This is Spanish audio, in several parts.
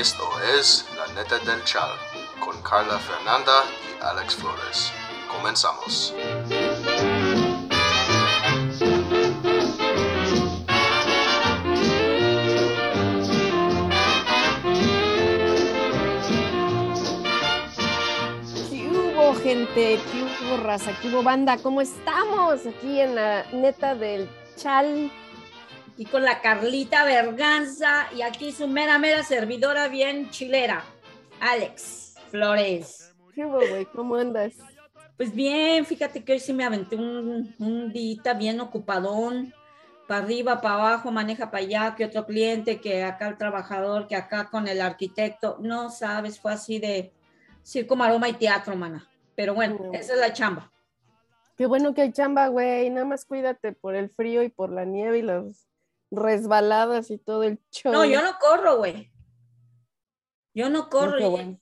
Esto es La Neta del Chal con Carla Fernanda y Alex Flores. Comenzamos. ¿Qué hubo, gente? ¿Qué hubo, raza? ¿Qué hubo, banda? ¿Cómo estamos? Aquí en la neta del chal. Y con la Carlita Berganza y aquí su mera mera servidora bien chilera, Alex Flores. ¿Qué hubo, güey? ¿Cómo andas? Pues bien, fíjate que hoy sí me aventé un, un día bien ocupadón, para arriba, para abajo, maneja para allá, que otro cliente, que acá el trabajador, que acá con el arquitecto, no sabes, fue así de circo, maroma y teatro, mana. Pero bueno, esa es la chamba. Qué bueno que hay chamba, güey. Nada más cuídate por el frío y por la nieve y las resbaladas y todo el show. No, yo no corro, güey. Yo no corro. bueno.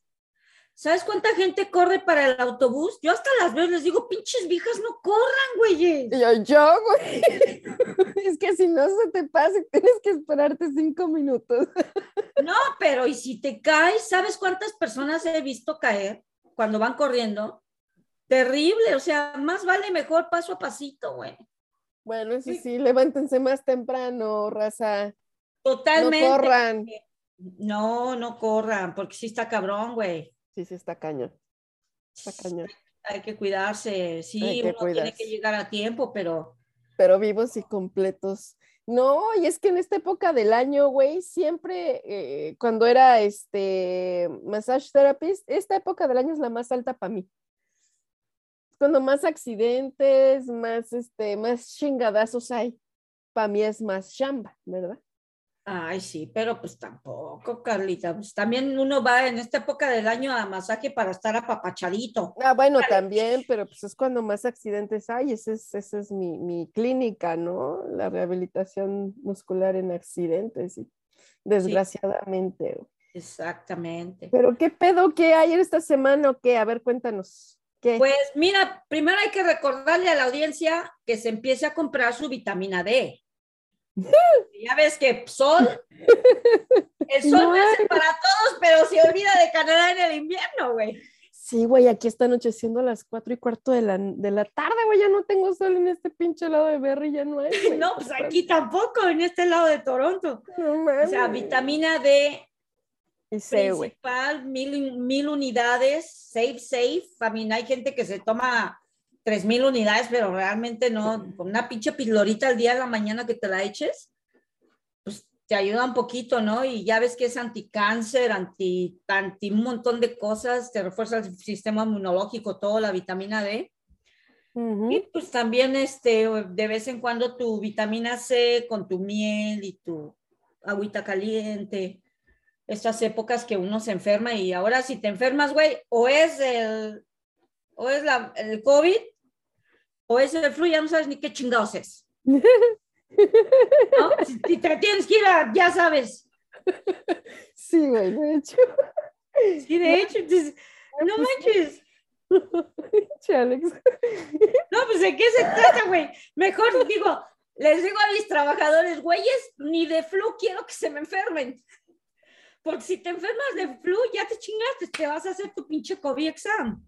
¿Sabes cuánta gente corre para el autobús? Yo hasta las veo y les digo, pinches viejas, no corran, güeyes. Y Yo, yo, güey. es que si no se te pasa, tienes que esperarte cinco minutos. No, pero y si te caes, ¿sabes cuántas personas he visto caer cuando van corriendo? Terrible, o sea, más vale mejor paso a pasito, güey. Bueno, Sí. sí, levántense más temprano, raza. Totalmente. No corran. No, no corran, porque sí está cabrón, güey. Sí, sí, está cañón. Está cañón. Hay que cuidarse, sí, que uno tiene que llegar a tiempo, pero pero vivos y completos. No, y es que en esta época del año, güey, siempre eh, cuando era este massage therapist, esta época del año es la más alta para mí. Cuando más accidentes, más este, más chingadazos hay. Para mí es más chamba, ¿verdad? Ay, sí, pero pues tampoco, Carlita. Pues también uno va en esta época del año a masaje para estar apapachadito. Ah, bueno, también, pero pues es cuando más accidentes hay. Esa es, esa es mi, mi clínica, ¿no? La rehabilitación muscular en accidentes, desgraciadamente. Exactamente. Pero qué pedo que hay en esta semana o qué? A ver, cuéntanos. ¿Qué? Pues mira, primero hay que recordarle a la audiencia que se empiece a comprar su vitamina D. Ya ves que sol, el sol No. nace para todos, pero se olvida de Canadá en el invierno, güey. Sí, güey, aquí está anocheciendo a las cuatro y cuarto de la, de la tarde, güey. Ya no tengo sol en este pinche lado de Berry, ya no hay. No, pues aquí tampoco, en este lado de Toronto. No O sea, vitamina D. principal, mil, mil unidades, safe, safe. A mí hay gente que se toma tres mil unidades, pero realmente no, con una pinche pilorita al día de la mañana que te la eches, pues te ayuda un poquito, ¿no? Y ya ves que es anticáncer, anti, anti un montón de cosas, te refuerza el sistema inmunológico, todo, la vitamina D. Y pues también este, de vez en cuando tu vitamina C con tu miel y tu agüita caliente. Estas épocas que uno se enferma y ahora si te enfermas, güey, o es el, o es la, el COVID, o es el flu, ya no sabes ni qué chingados es. ¿no? Si, si te tienes que ir a, ya sabes. Sí, güey, de hecho. Sí, de hecho, entonces, no manches. Che, Alex. No, pues de qué se trata, güey. Mejor digo, les digo a mis trabajadores, güeyes, ni de flu quiero que se me enfermen. Porque si te enfermas de flu, ya te chingaste, te vas a hacer tu pinche COVID exam.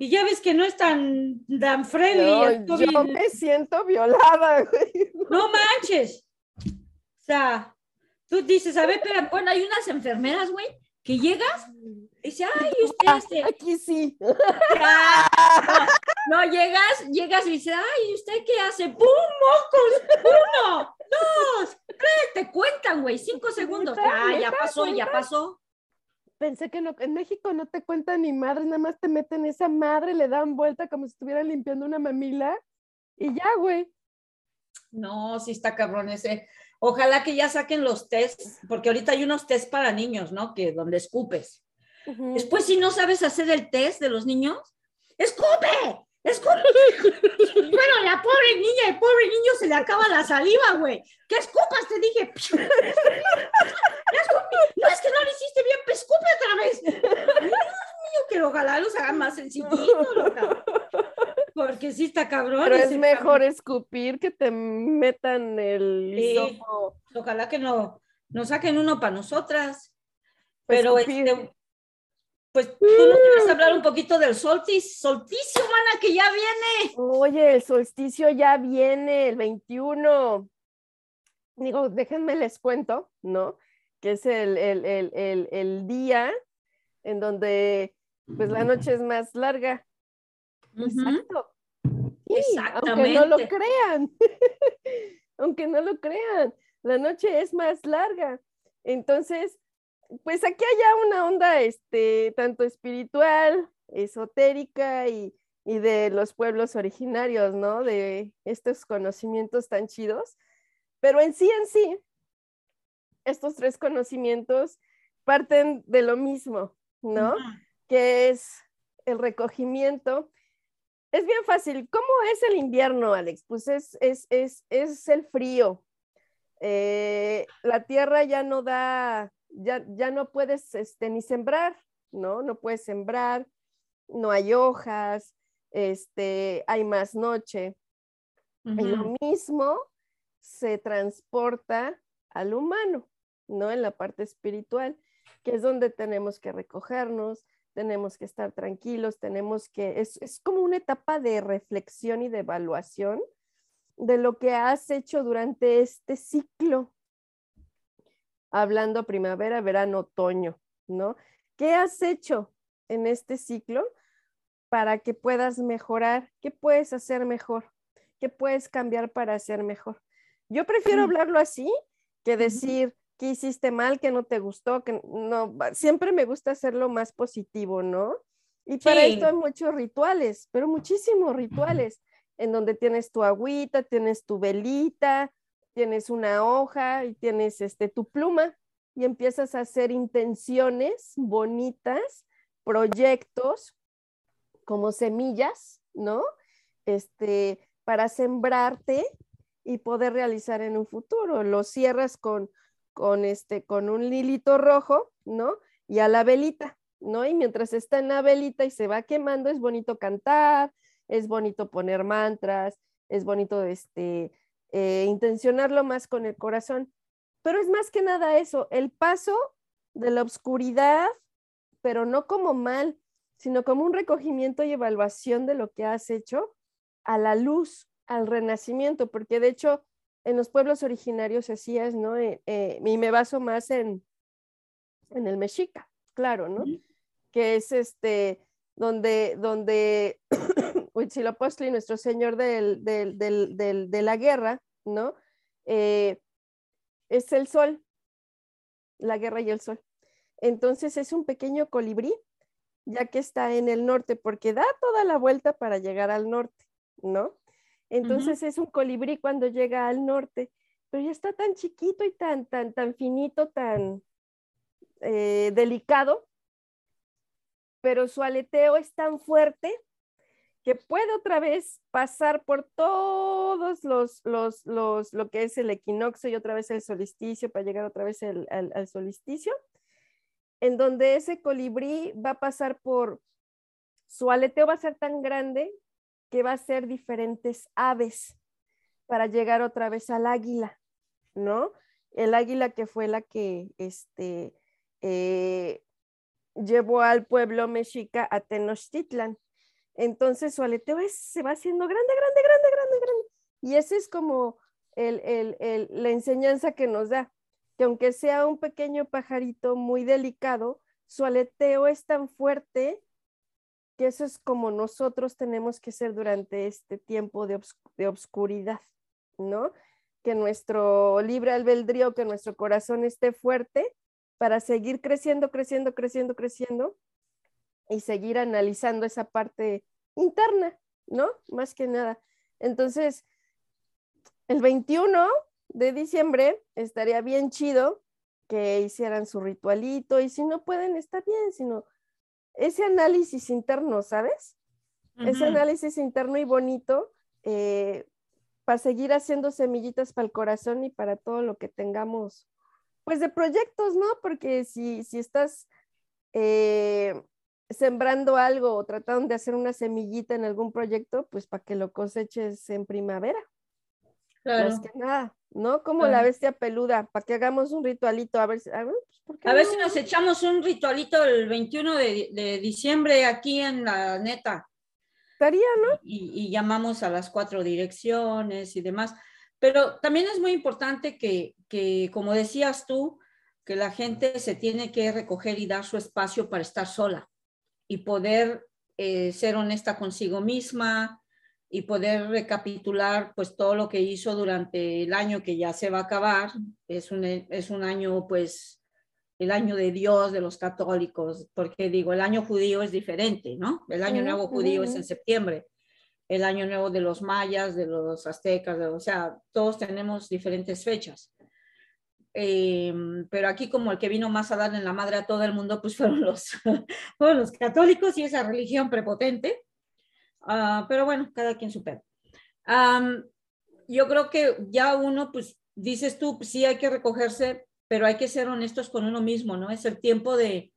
Y ya ves que no es tan, tan friendly el No, COVID. yo me siento violada, güey. No manches. O sea, tú dices, a ver, pero bueno, hay unas enfermeras, güey, que llegas y dice, ay, usted este, Aquí sí. No, no, llegas, llegas y dices, ay, ¿usted qué hace? ¡Pum, mocos! Uno, dos, te cuentan, güey, cinco segundos. Ya, ya pasó, ya pasó. Pensé que no, en México no te cuentan ni madre, nada más te meten esa madre, le dan vuelta como si estuvieran limpiando una mamila y ya, güey. No, sí está cabrón ese. Ojalá que ya saquen los tests, porque ahorita hay unos tests para niños, ¿no? Que donde escupes. Después, si no sabes hacer el test de los niños, ¡escupe! ¡Escupe! Bueno, la pobre niña, el pobre niño se le acaba la saliva, güey. ¿Qué escupas? Te dije. No, es que no lo hiciste bien, pues escupe otra vez. Mío, que ojalá los hagan más sencillitos, loca. Porque sí está cabrón. Pero es mejor escupir que te metan el Sí. Ojalá que no, nos saquen uno para nosotras. Pero Escupir. este, pues tú nos quieres hablar un poquito del solsticio, solsticio, mana, que ya viene. Oye, el solsticio ya viene, el 21. Digo, déjenme les cuento, ¿no? Que es el, el, el, el, día en donde pues la noche es más larga. Ujú. Exacto. Sí, Aunque no lo Exactamente. crean. aunque no lo crean, la noche es más larga. Entonces, pues aquí hay ya una onda, este, tanto espiritual, esotérica y, y de los pueblos originarios, ¿no? De estos conocimientos tan chidos. Pero en sí, en sí, estos tres conocimientos parten de lo mismo, ¿no? Que es el recogimiento. Es bien fácil. ¿Cómo es el invierno, Alex? Pues es, es, es, es el frío. Eh, la tierra ya no da, ya, ya no puedes este, ni sembrar, ¿no? No puedes sembrar, no hay hojas, este, hay más noche. Y lo mismo se transporta al humano, ¿no? En la parte espiritual, que es donde tenemos que recogernos, tenemos que estar tranquilos, tenemos que, es, es como una etapa de reflexión y de evaluación de lo que has hecho durante este ciclo, hablando primavera, verano, otoño, ¿no? ¿Qué has hecho en este ciclo para que puedas mejorar? ¿Qué puedes hacer mejor? ¿Qué puedes cambiar para hacer mejor? Yo prefiero Mm. hablarlo así que decir que hiciste mal, que no te gustó, que no, siempre me gusta hacerlo más positivo, ¿no? Y para Sí. esto hay muchos rituales, pero muchísimos rituales, en donde tienes tu agüita, tienes tu velita, tienes una hoja y tienes este, tu pluma y empiezas a hacer intenciones bonitas, proyectos como semillas, ¿no? Este, para sembrarte y poder realizar en un futuro. Lo cierras con, con, este, con un lilito rojo, ¿no? Y a la velita, ¿no? Y mientras está en la velita y se va quemando, es bonito cantar, es bonito poner mantras, es bonito este, eh, intencionarlo más con el corazón. Pero es más que nada eso, el paso de la oscuridad, pero no como mal, sino como un recogimiento y evaluación de lo que has hecho a la luz, al renacimiento, porque de hecho en los pueblos originarios así es, ¿no? Eh, eh, y me baso más en, en el mexica, claro, ¿no? Que es este, donde, donde Huitzilopochtli, nuestro señor del, del, del, del- de la guerra, ¿no? Eh, es el sol, la guerra y el sol. Entonces es un pequeño colibrí, ya que está en el norte, porque da toda la vuelta para llegar al norte, ¿no? Entonces es un colibrí cuando llega al norte, pero ya está tan chiquito y tan, tan, tan finito, tan eh, delicado, pero su aleteo es tan fuerte que puede otra vez pasar por todos los, los, los, lo que es el equinoccio y otra vez el solsticio para llegar otra vez al solsticio, en donde ese colibrí va a pasar por, su aleteo va a ser tan grande que va a ser diferentes aves para llegar otra vez al águila, ¿no? El águila que fue la que este, eh, llevó al pueblo mexica a Tenochtitlan. Entonces su aleteo es- se va haciendo grande, grande, grande, grande, grande. Y esa es como el- el- el- la enseñanza que nos da, que aunque sea un pequeño pajarito muy delicado, su aleteo es tan fuerte que eso es como nosotros tenemos que ser durante este tiempo de, obs- de obscuridad, ¿no? Que nuestro libre albedrío, que nuestro corazón esté fuerte para seguir creciendo, creciendo, creciendo, creciendo y seguir analizando esa parte interna, ¿no? Más que nada. Entonces, el 21 de diciembre estaría bien chido que hicieran su ritualito y si no pueden, está bien, sino ese análisis interno, ¿sabes? Ese análisis interno y bonito eh, para seguir haciendo semillitas para el corazón y para todo lo que tengamos, pues de proyectos, ¿no? Porque si, si estás eh, sembrando algo o tratando de hacer una semillita en algún proyecto, pues para que lo coseches en primavera, Claro. más que nada, ¿no? Como la bestia peluda, para que hagamos un ritualito, a ver, si- a ver, pues, ¿por qué A ver no? si nos echamos un ritualito el 21 de, de diciembre aquí en la neta Estaría, ¿no? y, y llamamos a las cuatro direcciones y demás. Pero también es muy importante que, que, como decías tú, que la gente se tiene que recoger y dar su espacio para estar sola y poder eh, ser honesta consigo misma y poder recapitular pues todo lo que hizo durante el año que ya se va a acabar. Es un, es un año pues el año de Dios de los católicos, porque digo, el año judío es diferente, ¿no? El año nuevo judío es en septiembre, el año nuevo de los mayas, de los aztecas, de- o sea, todos tenemos diferentes fechas. Eh, pero aquí como el que vino más a darle en la madre a todo el mundo, pues fueron los, fueron los católicos y esa religión prepotente. Ah, pero bueno, cada quien su pedo. Am, yo creo que ya uno, pues dices tú, pues, sí hay que recogerse, pero hay que ser honestos con uno mismo, ¿no? Es el tiempo de,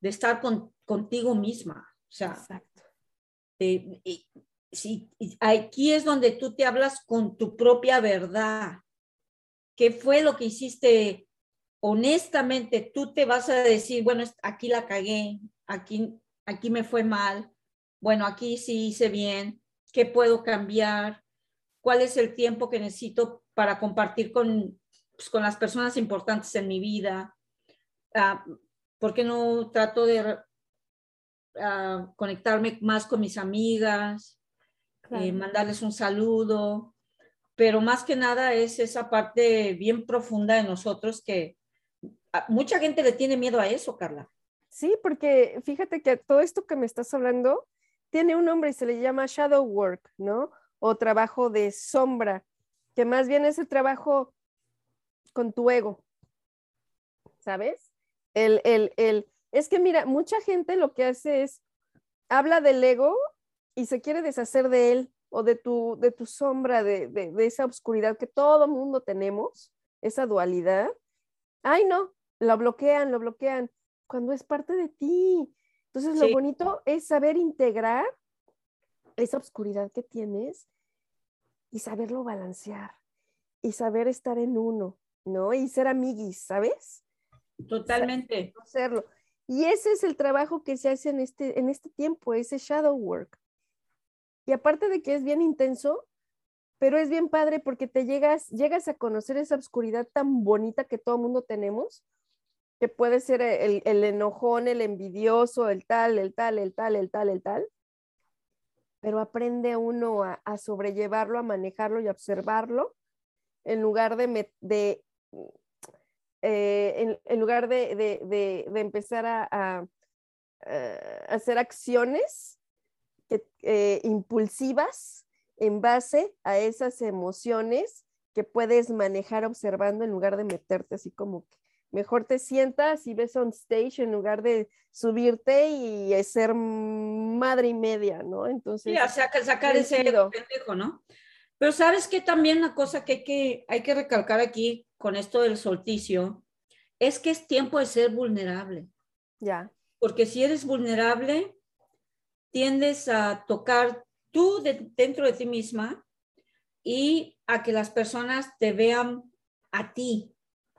de estar con, contigo misma. O sea, Exacto. y- sí, y aquí es donde tú te hablas con tu propia verdad. ¿Qué fue lo que hiciste honestamente? Tú te vas a decir, bueno, aquí la cagué, aquí, aquí me fue mal, bueno, aquí sí hice bien, ¿qué puedo cambiar? ¿Cuál es el tiempo que necesito para compartir con, pues, con las personas importantes en mi vida? Ah, ¿Por qué no trato de ah, conectarme más con mis amigas? Claro. eh, mandarles un saludo, pero más que nada es esa parte bien profunda de nosotros que mucha gente le tiene miedo a eso, Carla. Sí, porque fíjate que todo esto que me estás hablando tiene un nombre y se le llama shadow work, ¿no? O trabajo de sombra, que más bien es el trabajo con tu ego, ¿sabes? El, el, el, es que mira, mucha gente lo que hace es, habla del ego y se quiere deshacer de él o de tu, de tu sombra, de, de, de esa oscuridad que todo mundo tenemos, esa dualidad. Ay, no, lo bloquean, lo bloquean, cuando es parte de ti. Entonces, lo Sí. bonito es saber integrar esa oscuridad que tienes y saberlo balancear y saber estar en uno, ¿no? Y ser amiguis, ¿sabes? Totalmente. Y ese es el trabajo que se hace en este, en este tiempo, ese shadow work. Y aparte de que es bien intenso, pero es bien padre porque te llegas, llegas a conocer esa oscuridad tan bonita que todo mundo tenemos, que puede ser el, el enojón, el envidioso, el tal, el tal, el tal, el tal, el tal. Pero aprende uno a, a sobrellevarlo, a manejarlo y a observarlo, en lugar de, met- de eh, en, lugar de, de- de- de empezar a, a, eh, hacer acciones que, eh, impulsivas en base a esas emociones que puedes manejar observando en lugar de meterte así como que mejor te sientas y ves on stage en lugar de subirte y ser madre y media, ¿no? Entonces, Sí, saca- sacar ese pendejo, ¿no? Pero sabes que también una cosa que hay, que hay que recalcar aquí con esto del solsticio es que es tiempo de ser vulnerable. ya, porque si eres vulnerable, tiendes a tocar tú de- dentro de ti misma y a que las personas te vean a ti,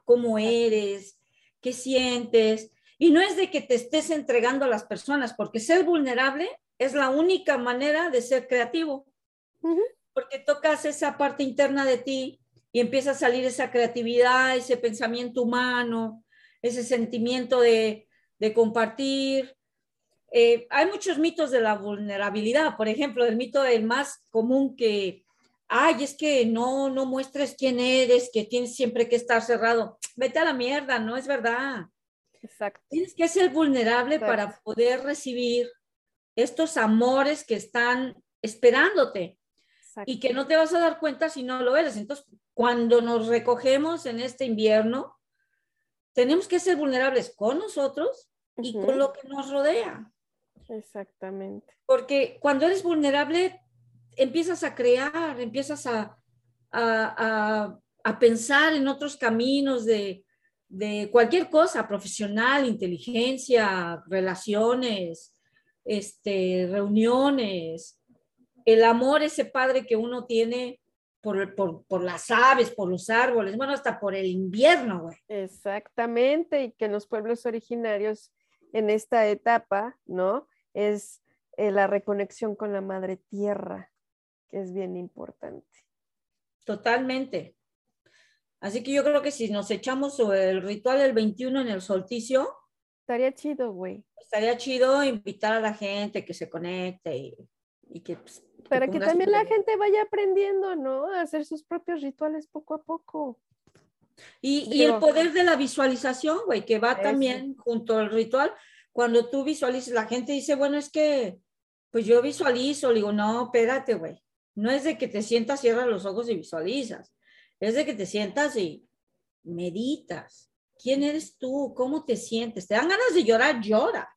cómo eres, qué sientes. Y no es de que te estés entregando a las personas, porque ser vulnerable es la única manera de ser creativo, porque tocas esa parte interna de ti y empieza a salir esa creatividad, ese pensamiento humano, ese sentimiento de, de compartir. Eh, hay muchos mitos de la vulnerabilidad, por ejemplo, el mito del más común que, ay, es que no, no muestres quién eres, que tienes siempre que estar cerrado. Vete a la mierda, no es verdad. exacto. Tienes que ser vulnerable Exacto. para poder recibir estos amores que están esperándote exacto. y que no te vas a dar cuenta si no lo eres. Entonces, cuando nos recogemos en este invierno, tenemos que ser vulnerables con nosotros y Ujú. con lo que nos rodea. Exactamente. Porque cuando eres vulnerable, empiezas a crear, empiezas a, a, a- a pensar en otros caminos de, de cualquier cosa, profesional, inteligencia, relaciones, este, reuniones. El amor, ese padre que uno tiene, por, por, por las aves, por los árboles, bueno, hasta por el invierno, güey. Exactamente, y que en los pueblos originarios en esta etapa, ¿no? Es eh, la reconexión con la madre tierra, que es bien importante. Totalmente. Así que yo creo que si nos echamos el ritual del 21 en el solsticio, Estaría chido, güey. estaría chido invitar a la gente que se conecte y, y que... pues, Para que también la gente vaya aprendiendo, ¿no? A hacer sus propios rituales poco a poco. Y, y el poder de la visualización, güey, que va Eso. también junto al ritual. Cuando tú visualizas, la gente dice, bueno, es que, pues yo visualizo, le digo, no, espérate, güey. No es de que te sientas, cierras los ojos y visualizas. Es de que te sientas y meditas. ¿Quién eres tú? ¿Cómo te sientes? ¿Te dan ganas de llorar? Llora,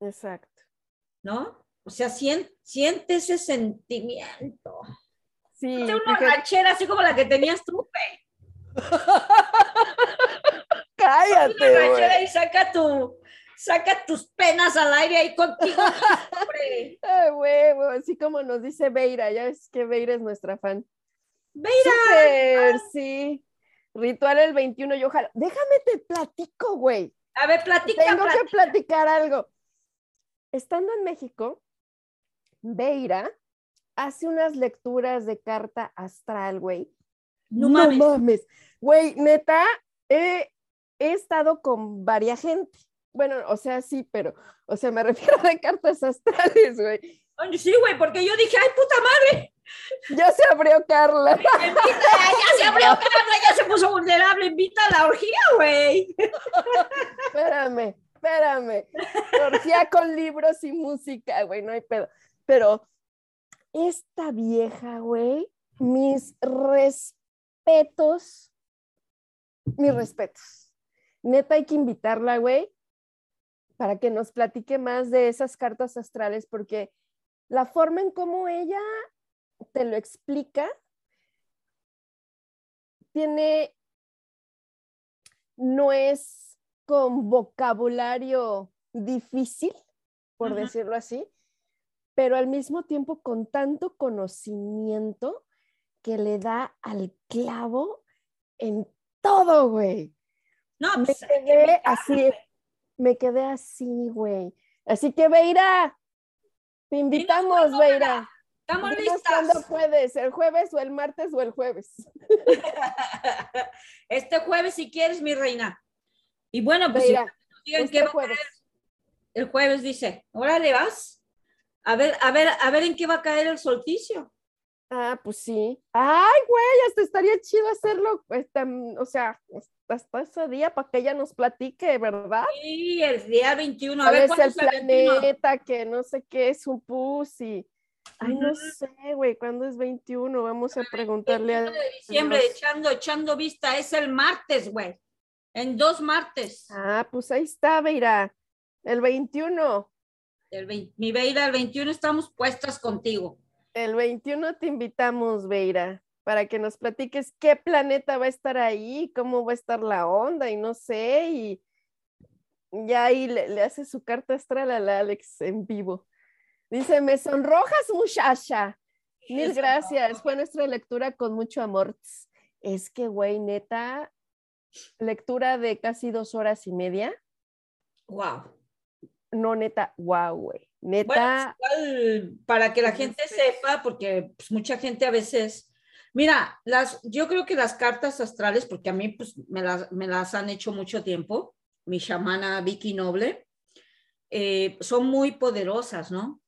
Exacto. ¿no? O sea, sien- siente ese sentimiento. Sí, Ponte una ranchera así como la que tenías tú, güey. cállate, Una ranchera y saca tu, saca tus penas al aire ahí contigo. Ay, güey, güey, así como nos dice Beira, ya ves que Beira es nuestra fan. Beira. Súper, sí. Ritual el 21, yo ojalá. Déjame te platico, güey. A ver, platica, Tengo platica. que platicar algo. Estando en México, Beira hace unas lecturas de carta astral, güey. No mames. Güey, neta, he, he estado con varias gente. Bueno, o sea, sí, pero, o sea, me refiero de cartas astrales, güey. Sí, güey, porque yo dije, ay, puta madre, Ya se abrió Carla. ya se abrió Carla, ya se puso vulnerable, invita a la orgía, güey. Espérame, espérame. Orgía con libros y música, güey, no hay pedo. Pero esta vieja, güey, mis respetos, mis respetos. Neta, hay que invitarla, güey, para que nos platique más de esas cartas astrales, porque la forma en cómo ella te lo explica tiene, no es con vocabulario difícil, por decirlo así, pero al mismo tiempo con tanto conocimiento que le da al clavo en todo, güey. No, Me pues, quedé invitarla, así. Me quedé así, güey. Así que, Beira, te invitamos, cuándo, Beira. Estamos Dinos cuándo listas. puedes, el jueves o el martes o el jueves. Este jueves, si quieres, mi reina. Y bueno, pues Beira, si digan este qué va a jueves. caer el jueves, dice, órale, vas. A ver, a ver, a ver en qué va a caer el solsticio. Ah, pues sí. Ay, güey, hasta estaría chido hacerlo, este, o sea, hasta ese día para que ella nos platique, ¿verdad? Sí, el día 21. A ¿Cuál ver, es ¿cuándo el es el 21? planeta que no sé qué es un pussy? Ay, no sé, güey, ¿cuándo es 21? Vamos a preguntarle a 21 de diciembre, echando, echando vista, es el martes, güey. En dos martes. Ah, pues ahí está, Beira. El 21. El vein- mi Beira, el 21 estamos puestas contigo. El 21 te invitamos, Beira, para que nos platiques qué planeta va a estar ahí, cómo va a estar la onda y no sé, y ya ahí le, le hace su carta astral a la Alex en vivo. Dice, me sonrojas, muchacha. Mil gracias, fue nuestra lectura con mucho amor. Es que, güey, neta, lectura de casi dos horas y media. Wow. No, neta, wow, güey. Neta, pues, para que la gente sepa, porque pues, mucha gente a veces, mira, las, yo creo que las cartas astrales, porque a mí pues, me, las, me las han hecho mucho tiempo, mi chamana Vicky Noble, eh, son muy poderosas, ¿no?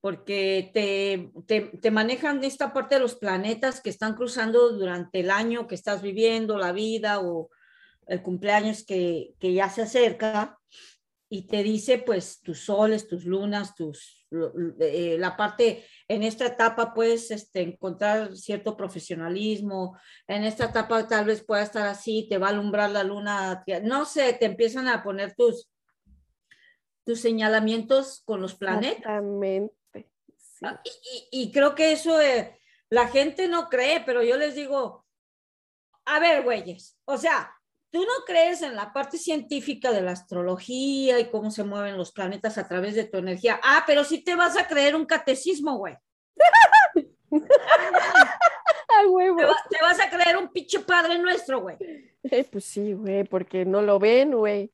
Porque te, te, te manejan esta parte de los planetas que están cruzando durante el año que estás viviendo, la vida o el cumpleaños que, que ya se acerca y te dice pues tus soles, tus lunas, tus eh, la parte en esta etapa puedes este, encontrar cierto profesionalismo, en esta etapa tal vez pueda estar así, te va a alumbrar la luna, no sé, te empiezan a poner tus tus señalamientos con los planetas. exactamente. sí. Ah, Y, y- y creo que eso eh, la gente no cree, pero yo les digo, a ver, güeyes, o sea, tú no crees en la parte científica de la astrología y cómo se mueven los planetas a través de tu energía. Ah, pero sí te vas a creer un catecismo, güey. a huevo. Te, va- te vas a creer un pinche padre nuestro, güey. Eh, pues sí, güey, porque no lo ven, güey.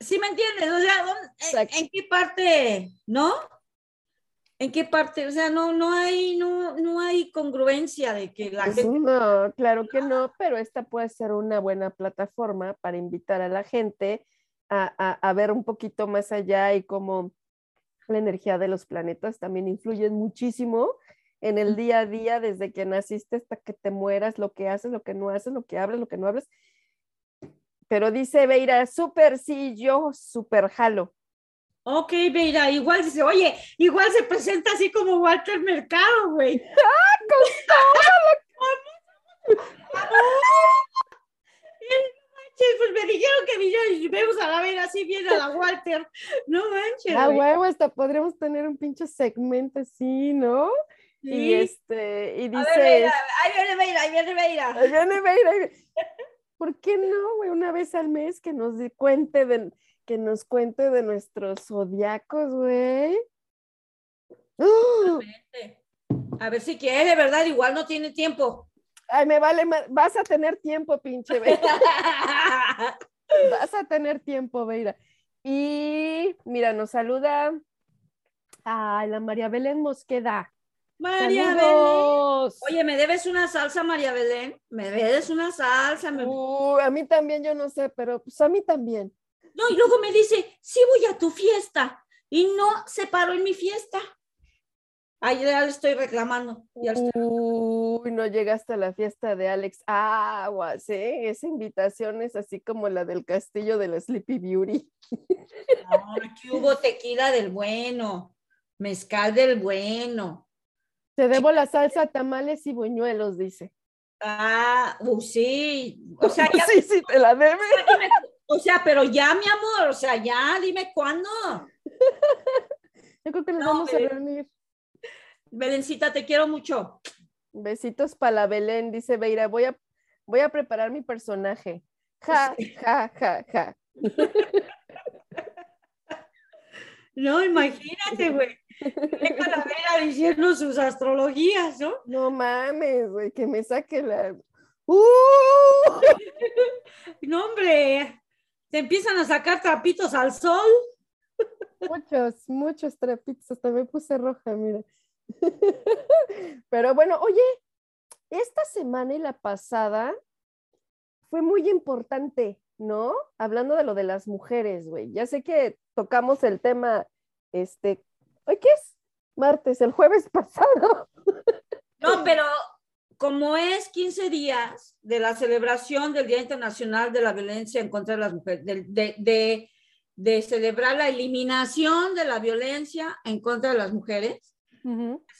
¿Sí me entiendes? O sea, ¿dónde- en, en qué parte, no? ¿En qué parte? O sea, no, no hay, no, no hay congruencia de que la Pues gente. no, claro que no, pero esta puede ser una buena plataforma para invitar a la gente a, a- a ver un poquito más allá y cómo la energía de los planetas también influye muchísimo en el día a día, desde que naciste hasta que te mueras, lo que haces, lo que no haces, lo que hablas, lo que no hablas. Pero dice Beira, súper sí, yo súper jalo. Ok, Beira, igual dice, oye, igual se presenta así como Walter Mercado, güey. manches, pues me dijeron que y vemos a la Beira así viene a la Walter. No manches. Ah, huevo, hasta podríamos tener un pinche segmento así, ¿no? Y Sí. este, y dice. ahí viene Beira, ahí viene Beira. Ahí viene Beira. ¿Por qué no, güey? Una vez al mes que nos cuente de, que nos cuente de nuestros zodiacos, güey. ¡Ah! A ver si quiere, ¿verdad? Igual no tiene tiempo. Ay, me vale, vas a tener tiempo, pinche Beira. Vas a tener tiempo, Beira. Y mira, nos saluda a la María Belén Mosqueda. María Belén. Oye, ¿me debes una salsa, María Belén? ¿Me debes una salsa? Me- Uh, a mí también, yo no sé, pero pues a mí también. No, y luego me dice, sí voy a tu fiesta. Y no se paró en mi fiesta. Ay, ya le estoy reclamando. Ya le estoy- Uy, no llegaste a la fiesta de Alex Aguas, ¿eh? Esa invitación es así como la del castillo de la Sleepy Beauty. No, aquí hubo tequila del bueno, mezcal del bueno. Te debo la salsa, tamales y buñuelos, dice. Ah, uh, sí. O sea, ya, Sí, sí, te la debe. o sea, pero ya, mi amor, o sea, ya, dime cuándo. Yo creo que nos No, vamos a reunir. Belencita, te quiero mucho. Besitos para la Belén, dice Beira. Voy a, voy a preparar mi personaje. Ja, ja, ja, ja. No, imagínate, güey. Qué calavera diciendo sus astrologías, ¿no? No mames, güey, que me saque la. ¡Uh! No, hombre, te empiezan a sacar trapitos al sol. Muchos, muchos trapitos, hasta me puse roja, mira. Pero bueno, oye, esta semana y la pasada fue muy importante, ¿no? Hablando de lo de las mujeres, güey. Ya sé que tocamos el tema, este, ¿hoy qué es? Martes, el jueves pasado. No, pero como es 15 días de la celebración del Día Internacional de la Violencia en contra de las mujeres, de, de- de- de celebrar la eliminación de la violencia en contra de las mujeres,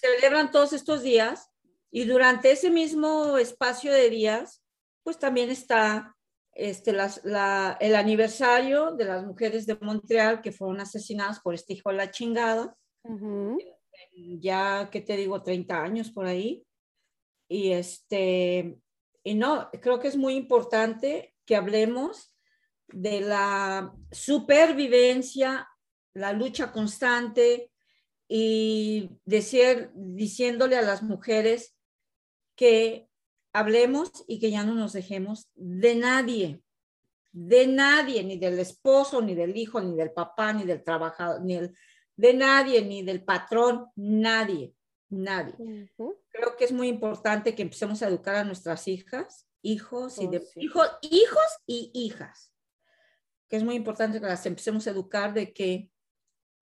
se celebran todos estos días y durante ese mismo espacio de días, pues también está este, las- la- el aniversario de las mujeres de Montreal que fueron asesinadas por este hijo de la chingada Ujú. ya, ¿qué te digo? 30 años por ahí. Y este, y no, creo que es muy importante que hablemos de la supervivencia, la lucha constante y decir, diciéndole a las mujeres que hablemos y que ya no nos dejemos de nadie, de nadie, ni del esposo, ni del hijo, ni del papá, ni del trabajador, ni el, de nadie, ni del patrón, nadie, nadie. Creo que es muy importante que empecemos a educar a nuestras hijas, hijos y Oh, de, sí. hijos, hijos y hijas. Que es muy importante que las empecemos a educar de que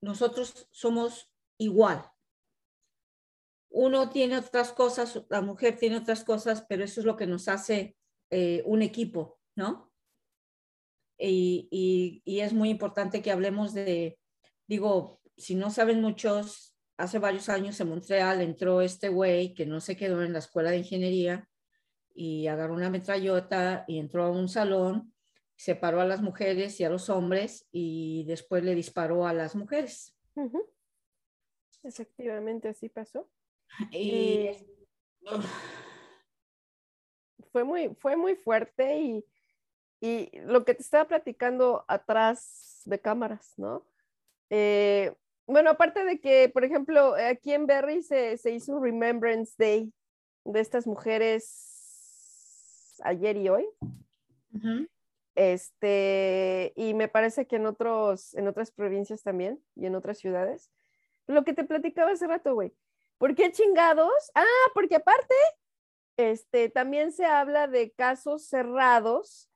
nosotros somos igual. Uno tiene otras cosas, la mujer tiene otras cosas, pero eso es lo que nos hace eh, un equipo, ¿no? Y, y- y es muy importante que hablemos de, digo, si no saben muchos, hace varios años en Montreal entró este güey que no se quedó en la escuela de ingeniería y agarró una metrallota y entró a un salón, separó a las mujeres y a los hombres y después le disparó a las mujeres. Ujú. Efectivamente, así pasó. Y Eh, fue muy, fue muy fuerte y, y lo que te estaba platicando atrás de cámaras, ¿no? Eh, bueno, aparte de que, por ejemplo, aquí en Berry se, se hizo un Remembrance Day de estas mujeres ayer y hoy. Ujú. Este, y me parece que en otros, en otras provincias también y en otras ciudades. Lo que te platicaba hace rato, güey. ¿Por qué chingados? Ah, porque aparte, este, también se habla de casos cerrados,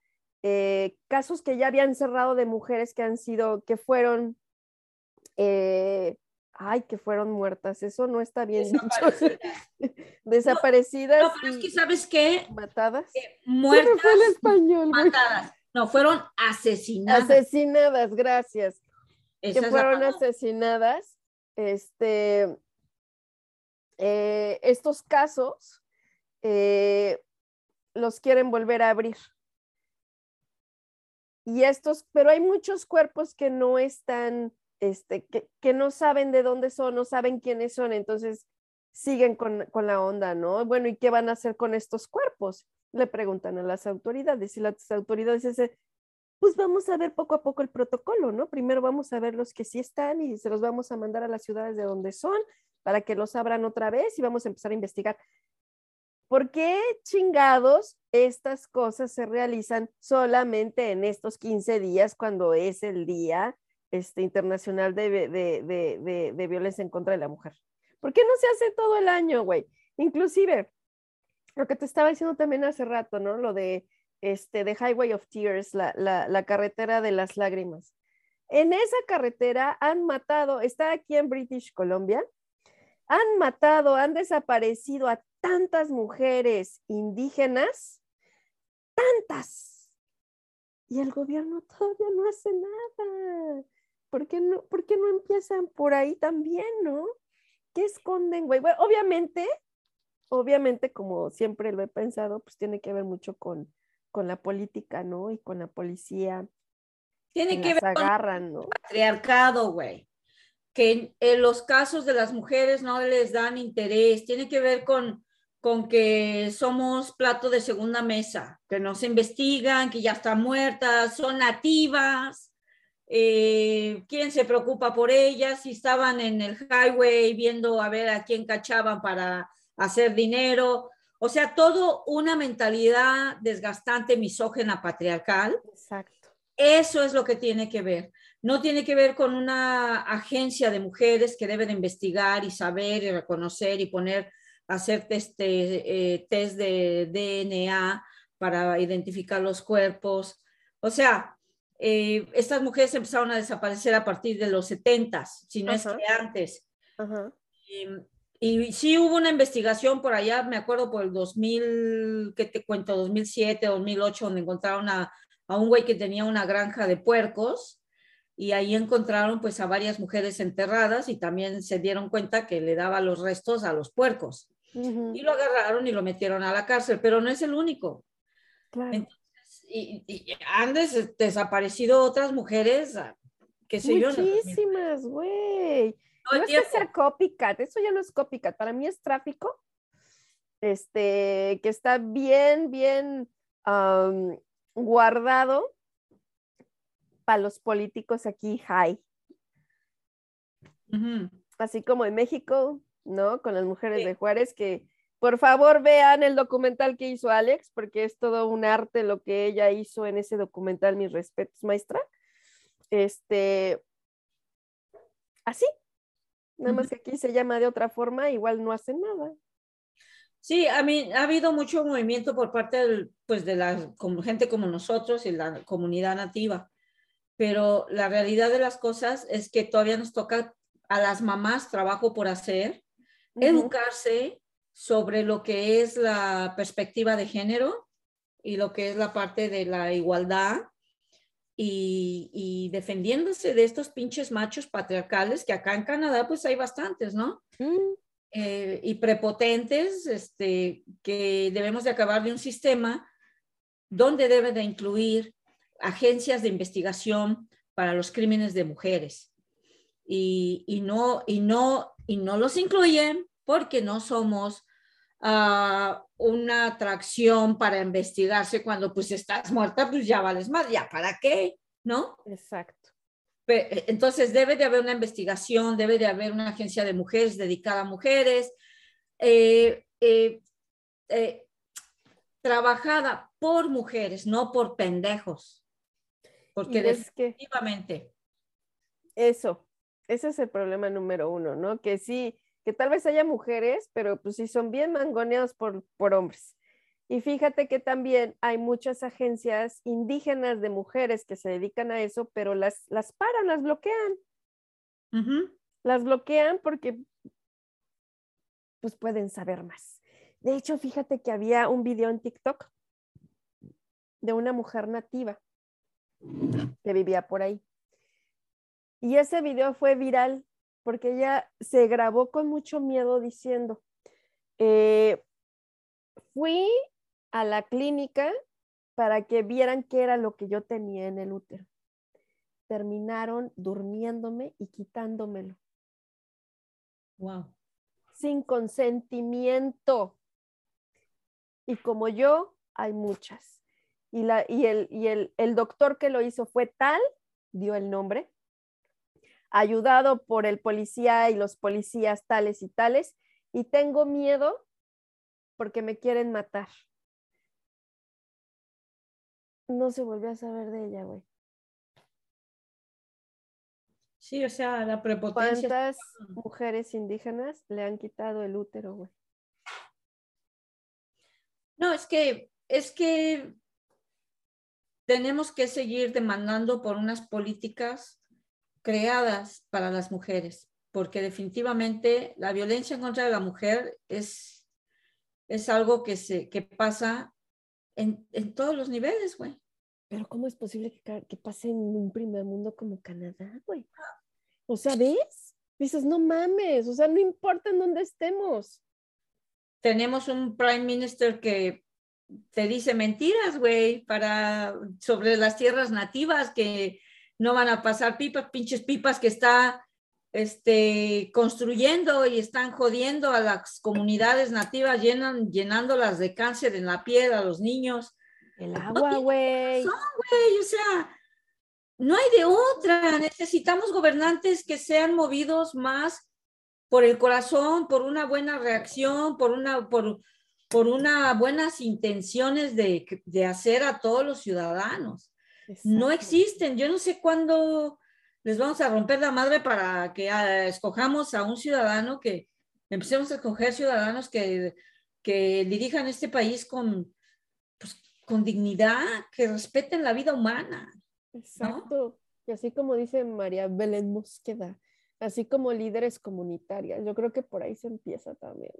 eh, casos que ya habían cerrado de mujeres que han sido, que fueron, eh, ay, que fueron muertas. Eso no está bien dicho. Desaparecidas No, pero es que, ¿sabes qué? matadas. Me Muertas, fue el español, güey. matadas. No, fueron asesinadas. Asesinadas, gracias. Esa que fueron asesinadas. Este, eh, estos casos eh, los quieren volver a abrir. Y estos, pero hay muchos cuerpos que no están, este, que, que no saben de dónde son, no saben quiénes son, entonces siguen con, con la onda, ¿no? Bueno, ¿y qué van a hacer con estos cuerpos? Le preguntan a las autoridades y las autoridades dicen, pues vamos a ver poco a poco el protocolo, ¿no? Primero vamos a ver los que sí están y se los vamos a mandar a las ciudades de donde son para que los abran otra vez y vamos a empezar a investigar. ¿Por qué chingados estas cosas se realizan solamente en estos 15 días cuando es el Día este, Internacional de, de, de, de, Violencia en contra de la Mujer? ¿Por qué no se hace todo el año, güey? Inclusive, lo que te estaba diciendo también hace rato, ¿no? Lo de este, The Highway of Tears, la, la, la carretera de las lágrimas. En esa carretera han matado, está aquí en British Columbia, han matado, han desaparecido a tantas mujeres indígenas, tantas. Y el gobierno todavía no hace nada. ¿Por qué no, por qué no empiezan por ahí también, no? ¿Qué esconden, güey? Bueno, obviamente, obviamente, como siempre lo he pensado, pues tiene que ver mucho con, con la política, ¿no? Y con la policía. Tiene que ver con agarran, ¿no? patriarcado, güey. Que en, en los casos de las mujeres no les dan interés. Tiene que ver con, con que somos plato de segunda mesa, que no se investigan, que ya están muertas, son nativas. Eh, ¿Quién se preocupa por ellas? Si estaban en el highway viendo a ver a quién cachaban para hacer dinero. O sea, todo una mentalidad desgastante, misógena, patriarcal. Exacto. Eso es lo que tiene que ver. No tiene que ver con una agencia de mujeres que debe de investigar y saber y reconocer y poner, hacer test, eh, test de DNA para identificar los cuerpos. O sea, eh, estas mujeres empezaron a desaparecer a partir de los 70, si no es Ajá. que antes. Ajá. Y, y sí hubo una investigación por allá, me acuerdo por el 2000, ¿qué te cuento? 2007, 2008, donde encontraron a, a un güey que tenía una granja de puercos y ahí encontraron pues a varias mujeres enterradas y también se dieron cuenta que le daba los restos a los puercos. Ujú, Y lo agarraron y lo metieron a la cárcel, pero no es el único. claro. Entonces, y, y han des- desaparecido otras mujeres, ah, el 2000. Muchísimas, güey. El No es que sea copycat, eso ya no es copycat, para mí es tráfico, este, que está bien, bien guardado para los políticos aquí high, así como en México, ¿no? Con las mujeres Sí. de Juárez, que por favor vean el documental que hizo Alex, porque es todo un arte lo que ella hizo en ese documental, mis respetos, maestra. Este, así, nada más que aquí se llama de otra forma, igual no hacen nada. Sí, a mí ha habido mucho movimiento por parte del, pues, de la como gente como nosotros y la comunidad nativa, pero la realidad de las cosas es que todavía nos toca a las mamás trabajo por hacer, Ujú. educarse sobre lo que es la perspectiva de género y lo que es la parte de la igualdad y, y defendiéndose de estos pinches machos patriarcales que acá en Canadá pues hay bastantes, ¿no? Mm, eh, y prepotentes, este, que debemos de acabar de un sistema donde debe de incluir agencias de investigación para los crímenes de mujeres. Y, y no, y, no, y no los incluyen porque no somos ah, una atracción para investigarse cuando pues estás muerta, pues ya vales más, ya para qué, ¿no? Exacto. Pe- Entonces debe de haber una investigación, debe de haber una agencia de mujeres dedicada a mujeres. Eh, eh, eh, trabajada por mujeres, no por pendejos. Porque que- definitivamente. Eso, ese es el problema número uno, ¿no? Que sí, que tal vez haya mujeres, pero pues sí son bien mangoneados por, por hombres. Y fíjate que también hay muchas agencias indígenas de mujeres que se dedican a eso, pero las, las paran, las bloquean, las bloquean porque pues pueden saber más. De hecho, fíjate que había un video en TikTok de una mujer nativa que vivía por ahí. Y ese video fue viral porque ella se grabó con mucho miedo diciendo, eh, fui a la clínica para que vieran qué era lo que yo tenía en el útero. Terminaron durmiéndome y quitándomelo Wow. sin consentimiento. Y como yo, hay muchas. Y, la, y, el, y el, el doctor que lo hizo fue tal, dio el nombre, ayudado por el policía y los policías tales y tales, y tengo miedo porque me quieren matar. No se volvió a saber de ella, güey. Sí, o sea, la prepotencia. ¿Cuántas mujeres indígenas le han quitado el útero, güey? No, es que, es que tenemos que seguir demandando por unas políticas creadas para las mujeres, porque definitivamente la violencia en contra de la mujer es, es algo que, se, que pasa en, en todos los niveles, güey. Pero ¿cómo es posible que, que pase en un primer mundo como Canadá, güey? O sea, ¿ves? Dices, no mames, o sea, no importa en dónde estemos. Tenemos un prime minister que te dice mentiras, güey, para sobre las tierras nativas que no van a pasar pipas, pinches pipas que está este, construyendo y están jodiendo a las comunidades nativas, llenan, llenándolas de cáncer en la piel a los niños. El agua, güey. Güey, o sea, no hay de otra. Necesitamos gobernantes que sean movidos más por el corazón, por una buena reacción, por una, por, por una buenas intenciones de, de hacer a todos los ciudadanos. No existen. Yo no sé cuándo les vamos a romper la madre para que ah, escojamos a un ciudadano que empecemos a escoger ciudadanos que, que dirijan este país con, pues, con dignidad, que respeten la vida humana. Exacto. Y así como dice María Belén Mosqueda, así como líderes comunitarias, yo creo que por ahí se empieza también.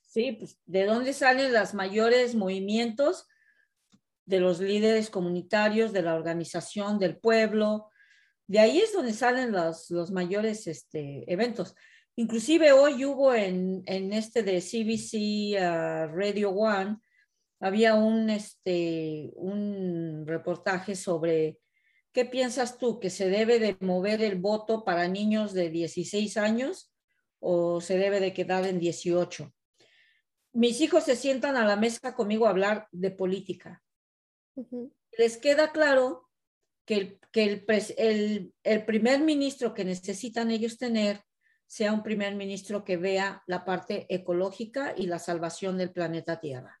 Sí, pues de dónde salen los mayores movimientos de los líderes comunitarios, de la organización del pueblo. De ahí es donde salen los, los mayores este, eventos. Inclusive hoy hubo en, en este de CBC uh, Radio One, había un, este, un reportaje sobre qué piensas tú, que se debe de mover el voto para niños de 16 años o se debe de quedar en 18 mis hijos se sientan a la mesa conmigo a hablar de política. Les queda claro que, el, que el, el- el primer ministro que necesitan ellos tener sea un primer ministro que vea la parte ecológica y la salvación del planeta Tierra.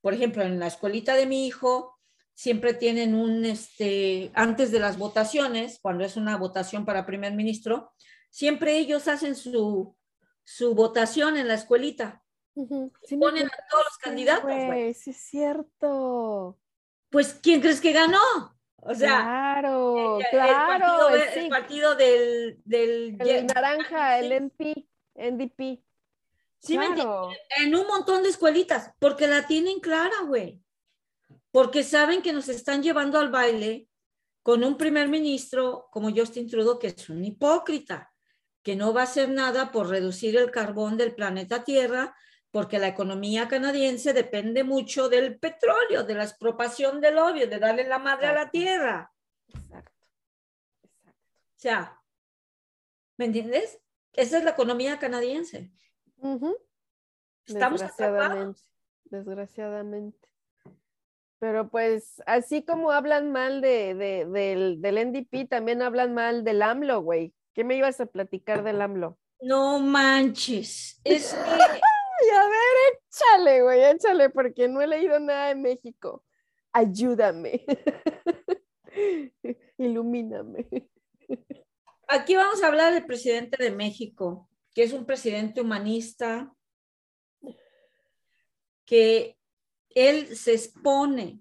Por ejemplo, en la escuelita de mi hijo siempre tienen un, este, antes de las votaciones, cuando es una votación para primer ministro, siempre ellos hacen su, su votación en la escuelita. Sí me Ponen a todos los candidatos, Sí, es cierto. Pues, ¿quién crees que ganó? O sea, claro, el- el, claro. partido, el el sí, partido del, del el naranja, el. NP, NDP. Sí, me claro. en un montón de escuelitas, porque la tienen clara, güey. Porque saben que nos están llevando al baile con un primer ministro como Justin Trudeau, que es un hipócrita, que no va a hacer nada por reducir el carbón del planeta Tierra, porque la economía canadiense depende mucho del petróleo, de la expropiación del obvio, de darle la madre a la Exacto. tierra. Exacto. Exacto. O sea, ¿me entiendes? Esa es la economía canadiense. Ujú. Estamos Desgraciadamente. Desgraciadamente. Pero pues, así como hablan mal de, de- del, del NDP, también hablan mal del AMLO, güey. ¿Qué me ibas a platicar del AMLO? No manches. Es que Ay, a ver, échale, güey, échale, porque no he leído nada de México. Ayúdame. Ilumíname. Aquí vamos a hablar del presidente de México, que es un presidente humanista, que él se expone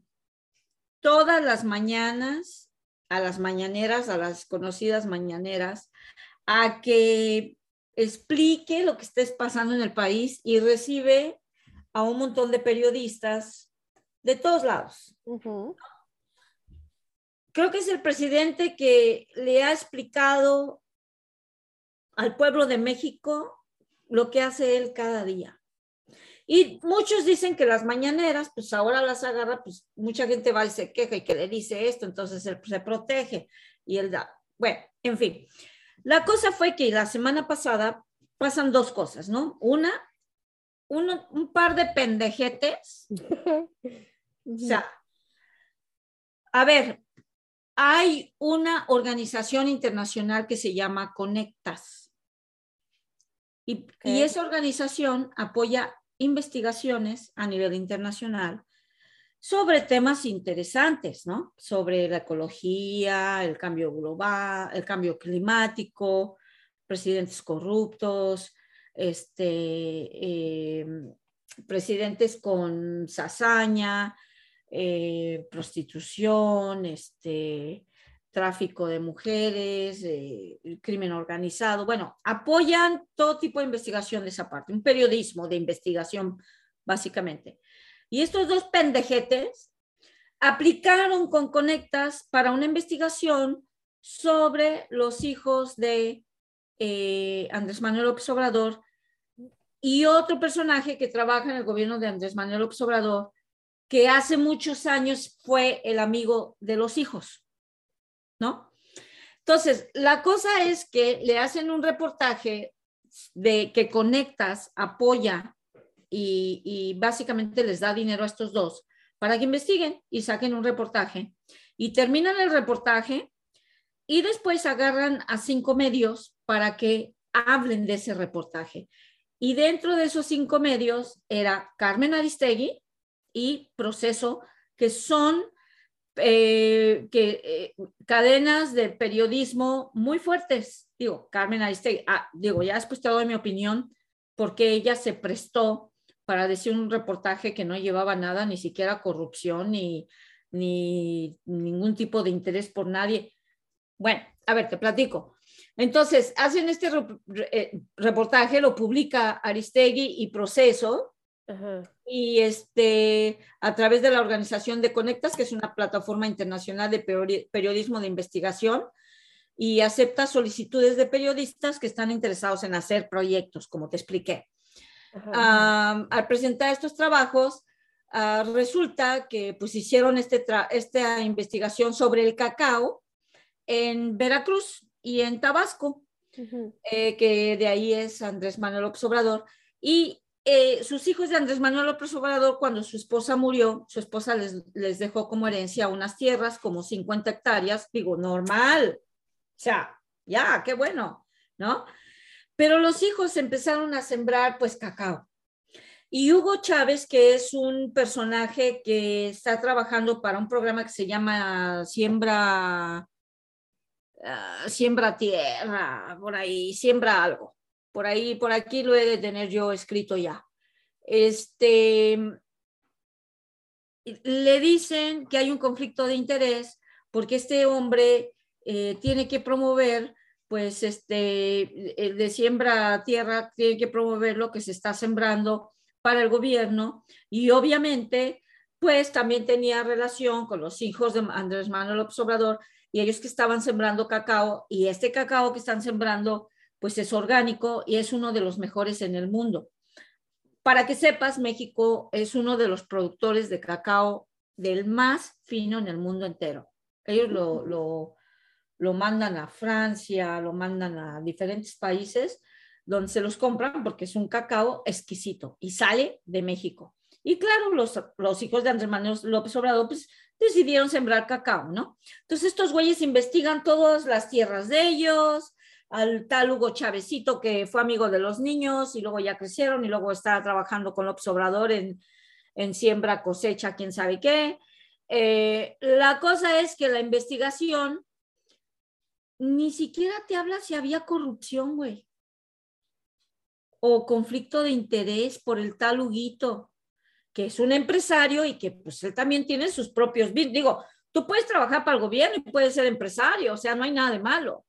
todas las mañanas a las mañaneras, a las conocidas mañaneras, a que explique lo que está pasando en el país y recibe a un montón de periodistas de todos lados. Creo que es el presidente que le ha explicado al pueblo de México lo que hace él cada día. Y muchos dicen que las mañaneras, pues ahora las agarra, pues mucha gente va y se queja y que le dice esto, entonces él se protege y él da. Bueno, en fin. La cosa fue que la semana pasada pasan dos cosas, ¿no? Una, un par de pendejetes. o sea, a ver, hay una organización internacional que se llama Conectas. Y, y, esa organización apoya investigaciones a nivel internacional sobre temas interesantes, ¿no? Sobre la ecología, el cambio global, el cambio climático, presidentes corruptos, este, em, presidentes con sasaña, eh, prostitución, este, tráfico de mujeres, eh, crimen organizado, bueno, apoyan todo tipo de investigación de esa parte, un periodismo de investigación, básicamente. Y estos dos pendejetes aplicaron con Conectas para una investigación sobre los hijos de eh, Andrés Manuel López Obrador y otro personaje que trabaja en el gobierno de Andrés Manuel López Obrador, que hace muchos años fue el amigo de los hijos. ¿no? Entonces, la cosa es que le hacen un reportaje de que conectas, apoya y, básicamente les da dinero a estos dos para que investiguen y saquen un reportaje. Y terminan el reportaje y después agarran a cinco medios para que hablen de ese reportaje. Y dentro de esos cinco medios era Carmen Aristegui y Proceso, que son eh, que, eh, cadenas de periodismo muy fuertes. Digo, Carmen Aristegui, ah, digo, ya después te doy mi opinión, porque ella se prestó para decir un reportaje que no llevaba nada, ni siquiera corrupción, ni, ni ningún tipo de interés por nadie. Bueno, a ver, te platico. Entonces, hacen este eh, reportaje, lo publica Aristegui y Proceso, y este, a través de la organización de Conectas, que es una plataforma internacional de periodismo de investigación, y acepta solicitudes de periodistas que están interesados en hacer proyectos, como te expliqué. Al presentar estos trabajos, ah, resulta que pues hicieron este esta investigación sobre el cacao en Veracruz y en Tabasco, eh, que de ahí es Andrés Manuel López Obrador, y eh, sus hijos de Andrés Manuel López Obrador, cuando su esposa murió, su esposa les, les dejó como herencia unas tierras, como 50 hectáreas, digo, normal, o sea, ya, qué bueno, ¿no? Pero los hijos empezaron a sembrar pues cacao. Y Hugo Chávez, que es un personaje que está trabajando para un programa que se llama Siembra, ah, Siembra Tierra, por ahí, Siembra algo por ahí, por aquí lo he de tener yo escrito ya. Este, le dicen que hay un conflicto de interés porque este hombre eh, tiene que promover, pues, este, el de siembra tierra, tiene que promover lo que se está sembrando para el gobierno y obviamente, pues, también tenía relación con los hijos de Andrés Manuel López Obrador y ellos que estaban sembrando cacao y este cacao que están sembrando pues es orgánico y es uno de los mejores en el mundo. Para que sepas, México es uno de los productores de cacao del más fino en el mundo entero. Ellos lo, lo, lo mandan a Francia, lo mandan a diferentes países donde se los compran porque es un cacao exquisito y sale de México. Y claro, los, los hijos de Andrés Manuel López Obrador pues, decidieron sembrar cacao, ¿no? Entonces estos güeyes investigan todas las tierras de ellos, al tal Hugo Chavecito, que fue amigo de los niños y luego ya crecieron y luego estaba trabajando con López Obrador en, en siembra, cosecha, quién sabe qué. Eh, la cosa es que la investigación ni siquiera te habla si había corrupción, güey. O conflicto de interés por el tal Huguito, que es un empresario y que pues él también tiene sus propios, digo, tú puedes trabajar para el gobierno y puedes ser empresario, o sea, no hay nada de malo.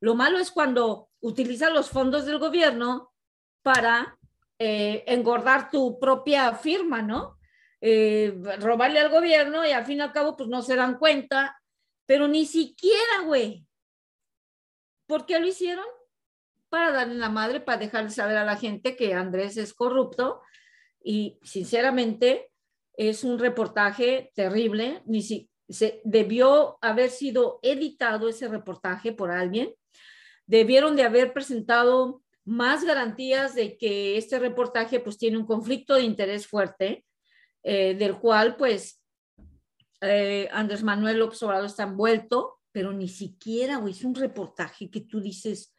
Lo malo es cuando utilizas los fondos del gobierno para eh, engordar tu propia firma, ¿no? Eh, robarle al gobierno y al fin y al cabo pues no se dan cuenta, pero ni siquiera, güey, ¿Por qué lo hicieron? Para darle la madre, para dejarle saber a la gente que Andrés es corrupto y sinceramente es un reportaje terrible, ni si, se debió haber sido editado ese reportaje por alguien, debieron de haber presentado más garantías de que este reportaje pues tiene un conflicto de interés fuerte, eh, del cual pues eh, Andrés Manuel López Obrador está envuelto pero ni siquiera, güey, es un reportaje que tú dices,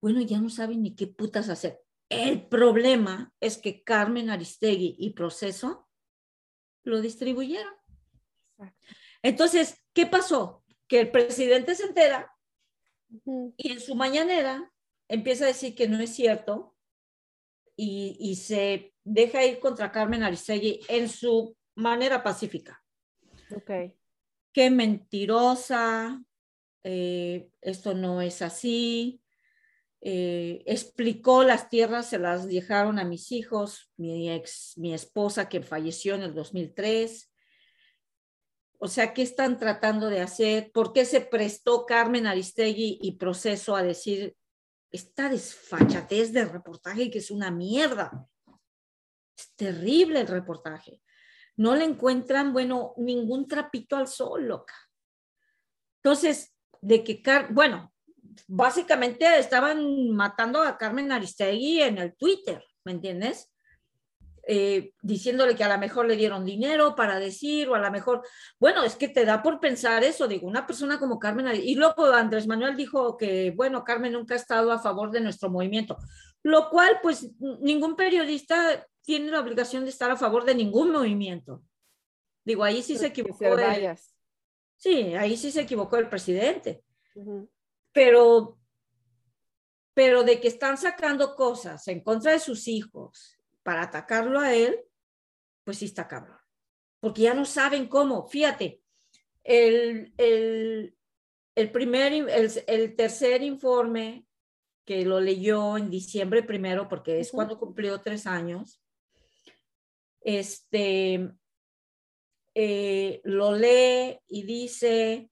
bueno, ya no saben ni qué putas hacer. El problema es que Carmen Aristegui y Proceso lo distribuyeron. Entonces, ¿qué pasó? Que el presidente se entera y en su mañanera empieza a decir que no es cierto y, y se deja ir contra Carmen Aristegui en su manera pacífica. Ok qué mentirosa, eh, esto no es así. Eh, explicó las tierras, se las dejaron a mis hijos, mi ex, mi esposa que falleció en el 2003. O sea, ¿qué están tratando de hacer? ¿Por qué se prestó Carmen Aristegui y Proceso a decir esta desfachatez de reportaje que es una mierda? Es terrible el reportaje no le encuentran, bueno, ningún trapito al sol, loca. Entonces, de que, bueno, básicamente estaban matando a Carmen Aristegui en el Twitter, ¿me entiendes? Eh, diciéndole que a lo mejor le dieron dinero para decir, o a lo mejor, bueno, es que te da por pensar eso, digo, una persona como Carmen, y luego Andrés Manuel dijo que, bueno, Carmen nunca ha estado a favor de nuestro movimiento, lo cual, pues, ningún periodista tiene la obligación de estar a favor de ningún movimiento. Digo, ahí sí se equivocó. El, sí, ahí sí se equivocó el presidente. Pero, pero de que están sacando cosas en contra de sus hijos para atacarlo a él, pues sí está cabrón. Porque ya no saben cómo. Fíjate, el, el, el primer, el, el tercer informe que lo leyó en diciembre primero, porque es cuando cumplió tres años, este, eh, lo lee y dice,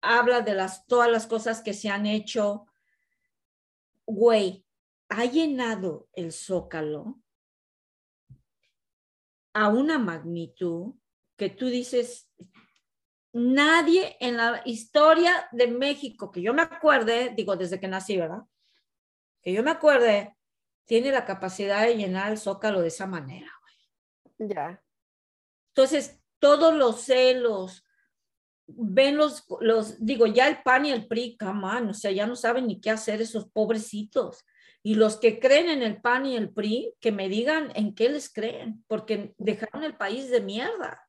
habla de las, todas las cosas que se han hecho. Güey, ha llenado el zócalo a una magnitud que tú dices, nadie en la historia de México, que yo me acuerde, digo desde que nací, ¿verdad? Que yo me acuerde, tiene la capacidad de llenar el zócalo de esa manera. Ya. Entonces, todos los celos, ven los, los, digo, ya el PAN y el PRI, camán, o sea, ya no saben ni qué hacer esos pobrecitos. Y los que creen en el PAN y el PRI, que me digan en qué les creen, porque dejaron el país de mierda.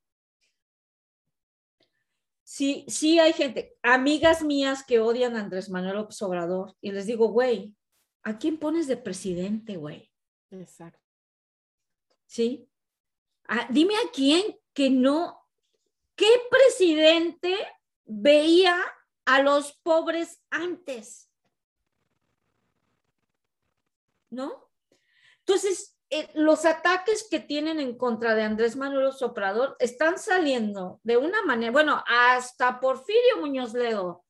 Sí, sí hay gente, amigas mías que odian a Andrés Manuel López Obrador, y les digo, güey, ¿a quién pones de presidente, güey? Exacto. ¿Sí? Ah, dime a quién que no, ¿qué presidente veía a los pobres antes? ¿No? Entonces, eh, los ataques que tienen en contra de Andrés Manuel Soprador están saliendo de una manera, bueno, hasta Porfirio Muñoz Ledo,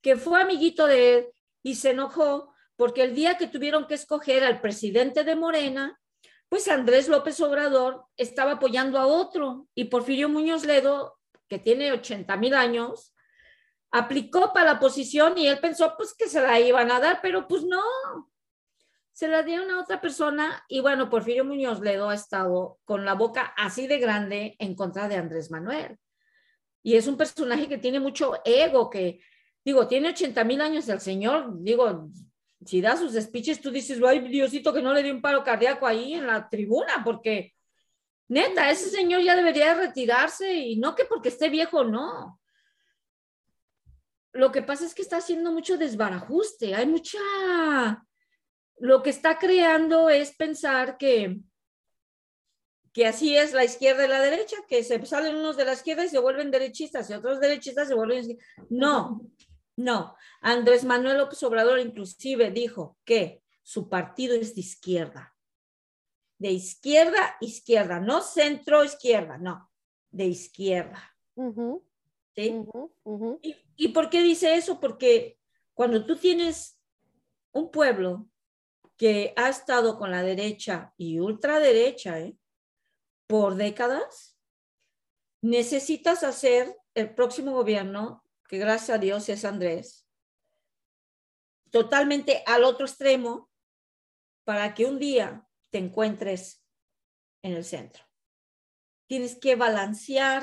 que fue amiguito de él y se enojó porque el día que tuvieron que escoger al presidente de Morena, pues Andrés López Obrador estaba apoyando a otro y Porfirio Muñoz Ledo, que tiene 80 mil años, aplicó para la posición y él pensó pues que se la iban a dar, pero pues no, se la dieron a otra persona y bueno, Porfirio Muñoz Ledo ha estado con la boca así de grande en contra de Andrés Manuel. Y es un personaje que tiene mucho ego, que Digo, tiene 80 mil años el señor, digo, si da sus speeches, tú dices, ay, Diosito, que no le dio un paro cardíaco ahí en la tribuna, porque neta, ese señor ya debería retirarse y no que porque esté viejo, no. Lo que pasa es que está haciendo mucho desbarajuste, hay mucha... Lo que está creando es pensar que, que así es la izquierda y la derecha, que se salen unos de la izquierda y se vuelven derechistas y otros derechistas se vuelven... No, no. Andrés Manuel López Obrador inclusive dijo que su partido es de izquierda. De izquierda, izquierda, no centro izquierda, no, de izquierda. ¿Sí? ¿Y, ¿Y por qué dice eso? Porque cuando tú tienes un pueblo que ha estado con la derecha y ultraderecha ¿eh? por décadas, necesitas hacer el próximo gobierno, que gracias a Dios es Andrés, totalmente al otro extremo para que un día te encuentres en el centro. Tienes que balancear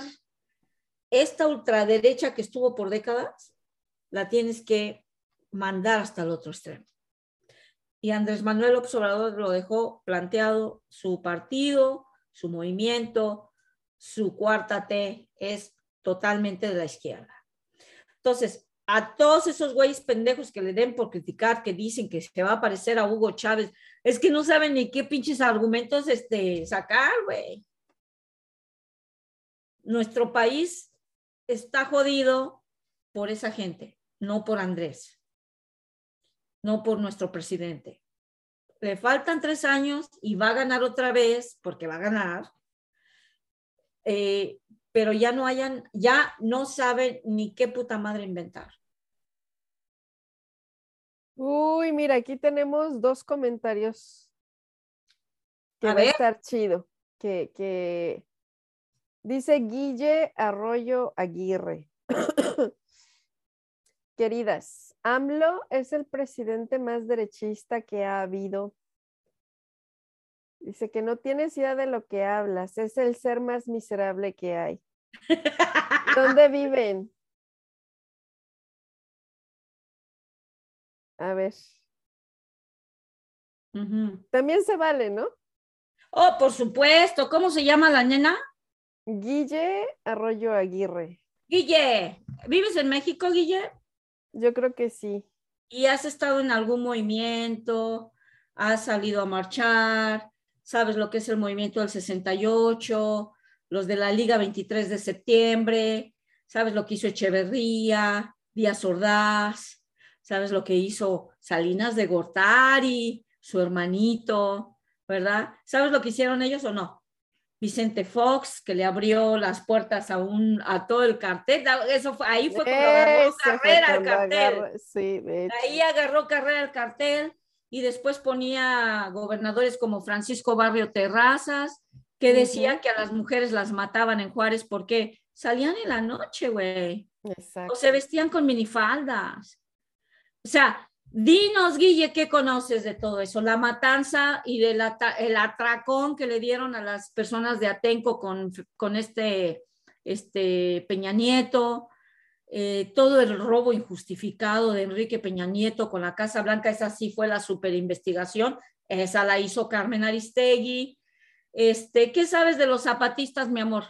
esta ultraderecha que estuvo por décadas, la tienes que mandar hasta el otro extremo. Y Andrés Manuel Obrador lo dejó planteado, su partido, su movimiento, su cuarta T es totalmente de la izquierda. Entonces, a todos esos güeyes pendejos que le den por criticar, que dicen que se va a parecer a Hugo Chávez, es que no saben ni qué pinches argumentos este, sacar, güey. Nuestro país está jodido por esa gente, no por Andrés, no por nuestro presidente. Le faltan tres años y va a ganar otra vez, porque va a ganar, eh, pero ya no hayan, ya no saben ni qué puta madre inventar. Uy, mira, aquí tenemos dos comentarios que va a estar chido. Que, que Dice Guille Arroyo Aguirre. Queridas, AMLO es el presidente más derechista que ha habido. Dice que no tienes idea de lo que hablas, es el ser más miserable que hay. ¿Dónde viven? A ver. También se vale, ¿no? Oh, por supuesto. ¿Cómo se llama la nena? Guille Arroyo Aguirre. Guille, ¿vives en México, Guille? Yo creo que sí. ¿Y has estado en algún movimiento? ¿Has salido a marchar? ¿Sabes lo que es el movimiento del 68? Los de la Liga 23 de septiembre. ¿Sabes lo que hizo Echeverría, Díaz Ordaz? ¿Sabes lo que hizo Salinas de Gortari, su hermanito? ¿Verdad? ¿Sabes lo que hicieron ellos o no? Vicente Fox, que le abrió las puertas a, un, a todo el cartel. Eso fue, ahí fue cuando agarró carrera el cartel. sí, ahí agarró carrera el cartel y después ponía gobernadores como Francisco Barrio Terrazas, que decía que a las mujeres las mataban en Juárez porque salían en la noche, güey. O se vestían con minifaldas. O sea, Dinos, Guille, ¿qué conoces de todo eso? La matanza y del el atracón que le dieron a las personas de Atenco con, con este, este Peña Nieto, eh, todo el robo injustificado de Enrique Peña Nieto con la Casa Blanca, esa sí fue la super investigación, esa la hizo Carmen Aristegui. Este, ¿Qué sabes de los zapatistas, mi amor?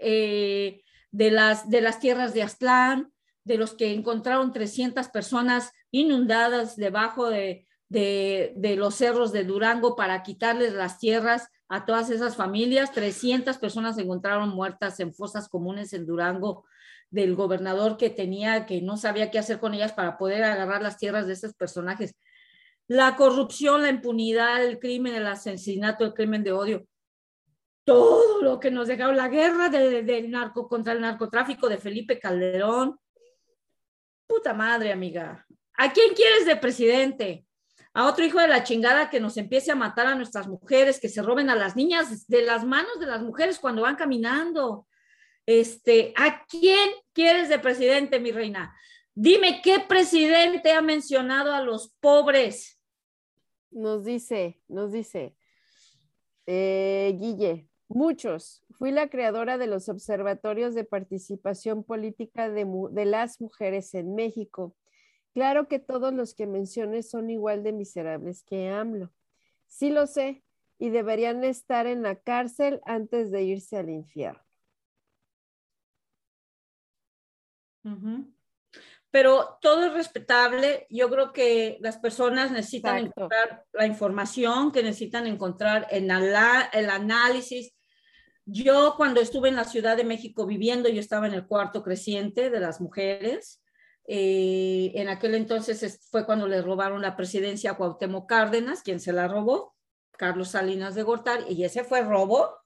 Eh, de, las, de las tierras de Aztlán, de los que encontraron 300 personas inundadas debajo de, los cerros de Durango para quitarles las tierras a todas esas familias. 300 personas se encontraron muertas en fosas comunes en Durango del gobernador que tenía, que no sabía qué hacer con ellas para poder agarrar las tierras de esos personajes. La corrupción, la impunidad, el crimen, el asesinato, el crimen de odio, todo lo que nos dejaron, la guerra del narco contra el narcotráfico de Felipe Calderón. Puta madre, amiga. ¿A quién quieres de presidente? A otro hijo de la chingada que nos empiece a matar a nuestras mujeres, que se roben a las niñas de las manos de las mujeres cuando van caminando. Este, ¿a quién quieres de presidente, mi reina? Dime qué presidente ha mencionado a los pobres. Nos dice, nos dice, eh, Guille, Muchos. Fui la creadora de los observatorios de participación política de, de, las mujeres en México. Claro que todos los que menciones son igual de miserables que AMLO. Sí lo sé, y deberían estar en la cárcel antes de irse al infierno. Pero todo es respetable. Yo creo que las personas necesitan encontrar la información, que necesitan encontrar en el análisis. Yo cuando estuve en la Ciudad de México viviendo, yo estaba en el cuarto creciente de las mujeres. Eh, en aquel entonces fue cuando le robaron la presidencia a Cuauhtémoc Cárdenas, quien se la robó, Carlos Salinas de Gortari, y ese fue robo.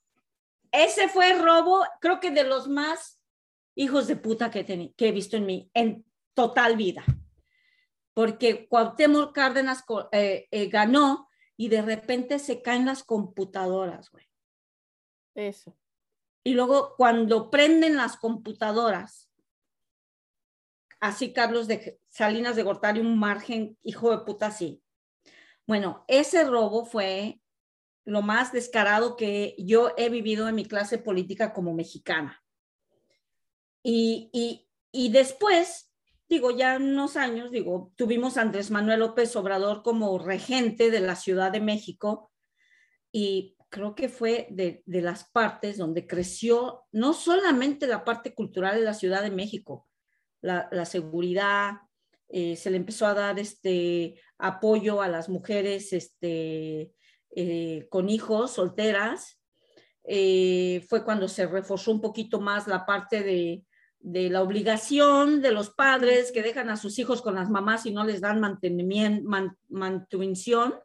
Ese fue robo, creo que de los más hijos de puta que, que he visto en mi en total vida. Porque Cuauhtémoc Cárdenas eh, eh, ganó y de repente se caen las computadoras, güey. Eso. Y luego cuando prenden las computadoras, así Carlos de Salinas de Gortari, un margen, hijo de puta, así. Bueno, ese robo fue lo más descarado que yo he vivido en mi clase política como mexicana. Y, después, digo, ya unos años, digo, tuvimos a Andrés Manuel López Obrador como regente de la Ciudad de México y creo que fue de, las partes donde creció no solamente la parte cultural de la Ciudad de México, la, seguridad, eh, se le empezó a dar este apoyo a las mujeres este, eh, con hijos, solteras. Eh, fue cuando se reforzó un poquito más la parte de, de la obligación de los padres que dejan a sus hijos con las mamás y no les dan mantenimiento, mantenimiento.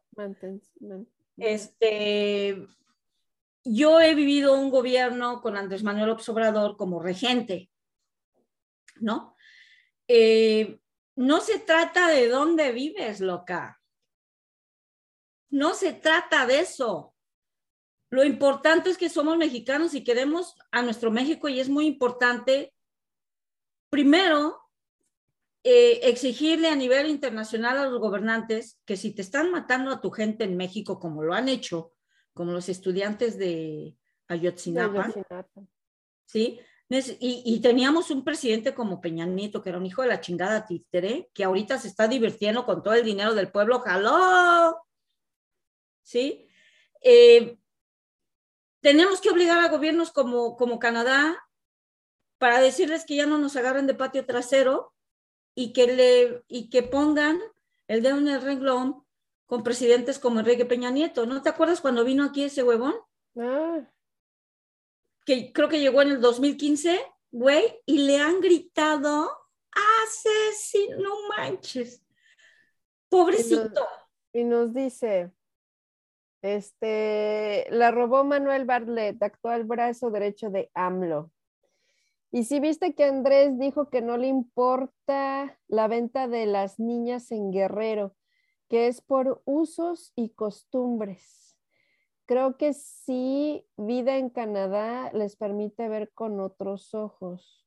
Este, yo he vivido un gobierno con Andrés Manuel López Obrador como regente, ¿no? Eh, no se trata de dónde vives, loca. No se trata de eso. Lo importante es que somos mexicanos y queremos a nuestro México y es muy importante primero, eh, exigirle a nivel internacional a los gobernantes que si te están matando a tu gente en México, como lo han hecho, como los estudiantes de Ayotzinapa, ¿sí? Y, teníamos un presidente como Peña Nieto, que era un hijo de la chingada títere, que ahorita se está divirtiendo con todo el dinero del pueblo, jaló, ¿sí? Eh, tenemos que obligar a gobiernos como, como Canadá para decirles que ya no nos agarren de patio trasero y que, le, y que pongan el dedo en el renglón con presidentes como Enrique Peña Nieto. ¿No te acuerdas cuando vino aquí ese huevón? Ah. Que creo que llegó en el 2015, güey, y le han gritado, asesino, no manches. Pobrecito. Y nos, dice, este, la robó Manuel Bartlett, actual brazo derecho de AMLO. Y si viste que Andrés dijo que no le importa la venta de las niñas en Guerrero, que es por usos y costumbres. Creo que sí, vida en Canadá les permite ver con otros ojos.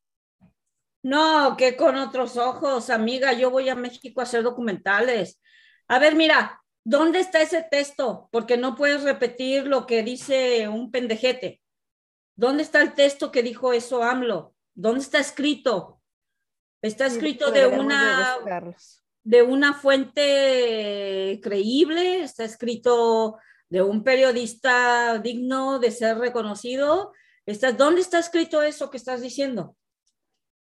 No, que con otros ojos, amiga, yo voy a México a hacer documentales. A ver, mira, ¿dónde está ese texto? Porque no puedes repetir lo que dice un pendejete. ¿Dónde está el texto que dijo eso AMLO? ¿Dónde está escrito? Está escrito de una, de una fuente creíble, está escrito de un periodista digno de ser reconocido. Está, ¿Dónde está escrito eso que estás diciendo?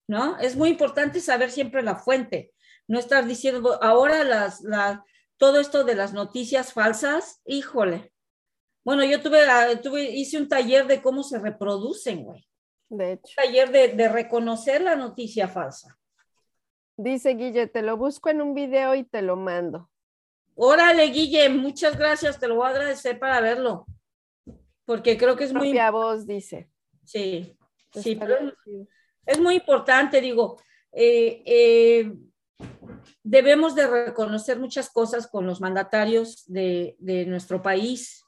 ¿No? Es muy importante saber siempre la fuente. No estar diciendo, ahora las, la, todo esto de las noticias falsas, híjole, bueno, yo tuve, ah, tuve, hice un taller de cómo se reproducen, güey. De hecho. Taller de, de, reconocer la noticia falsa. Dice Guille, te lo busco en un video y te lo mando. Órale, Guille, muchas gracias, te lo voy a agradecer para verlo. Porque creo que es muy. voz dice. Sí, sí, pero es muy importante, digo. Eh, eh, debemos de reconocer muchas cosas con los mandatarios de, de nuestro país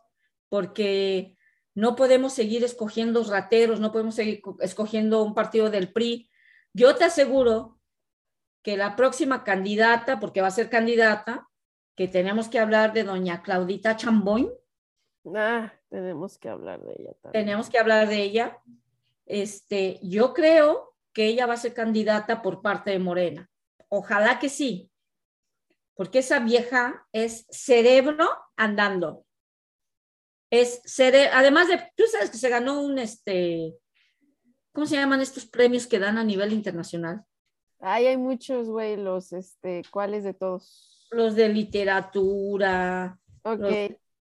porque no podemos seguir escogiendo rateros, no podemos seguir escogiendo un partido del PRI. Yo te aseguro que la próxima candidata, porque va a ser candidata, que tenemos que hablar de doña Claudita Chamboy, Ah, tenemos que hablar de ella también. Tenemos que hablar de ella. Este, yo creo que ella va a ser candidata por parte de Morena. Ojalá que sí, porque esa vieja es cerebro andando. Es además de, tú sabes que se ganó un, este, ¿cómo se llaman estos premios que dan a nivel internacional? Ay, hay muchos, güey, los, este, ¿cuáles de todos? Los de literatura. Ok. Los,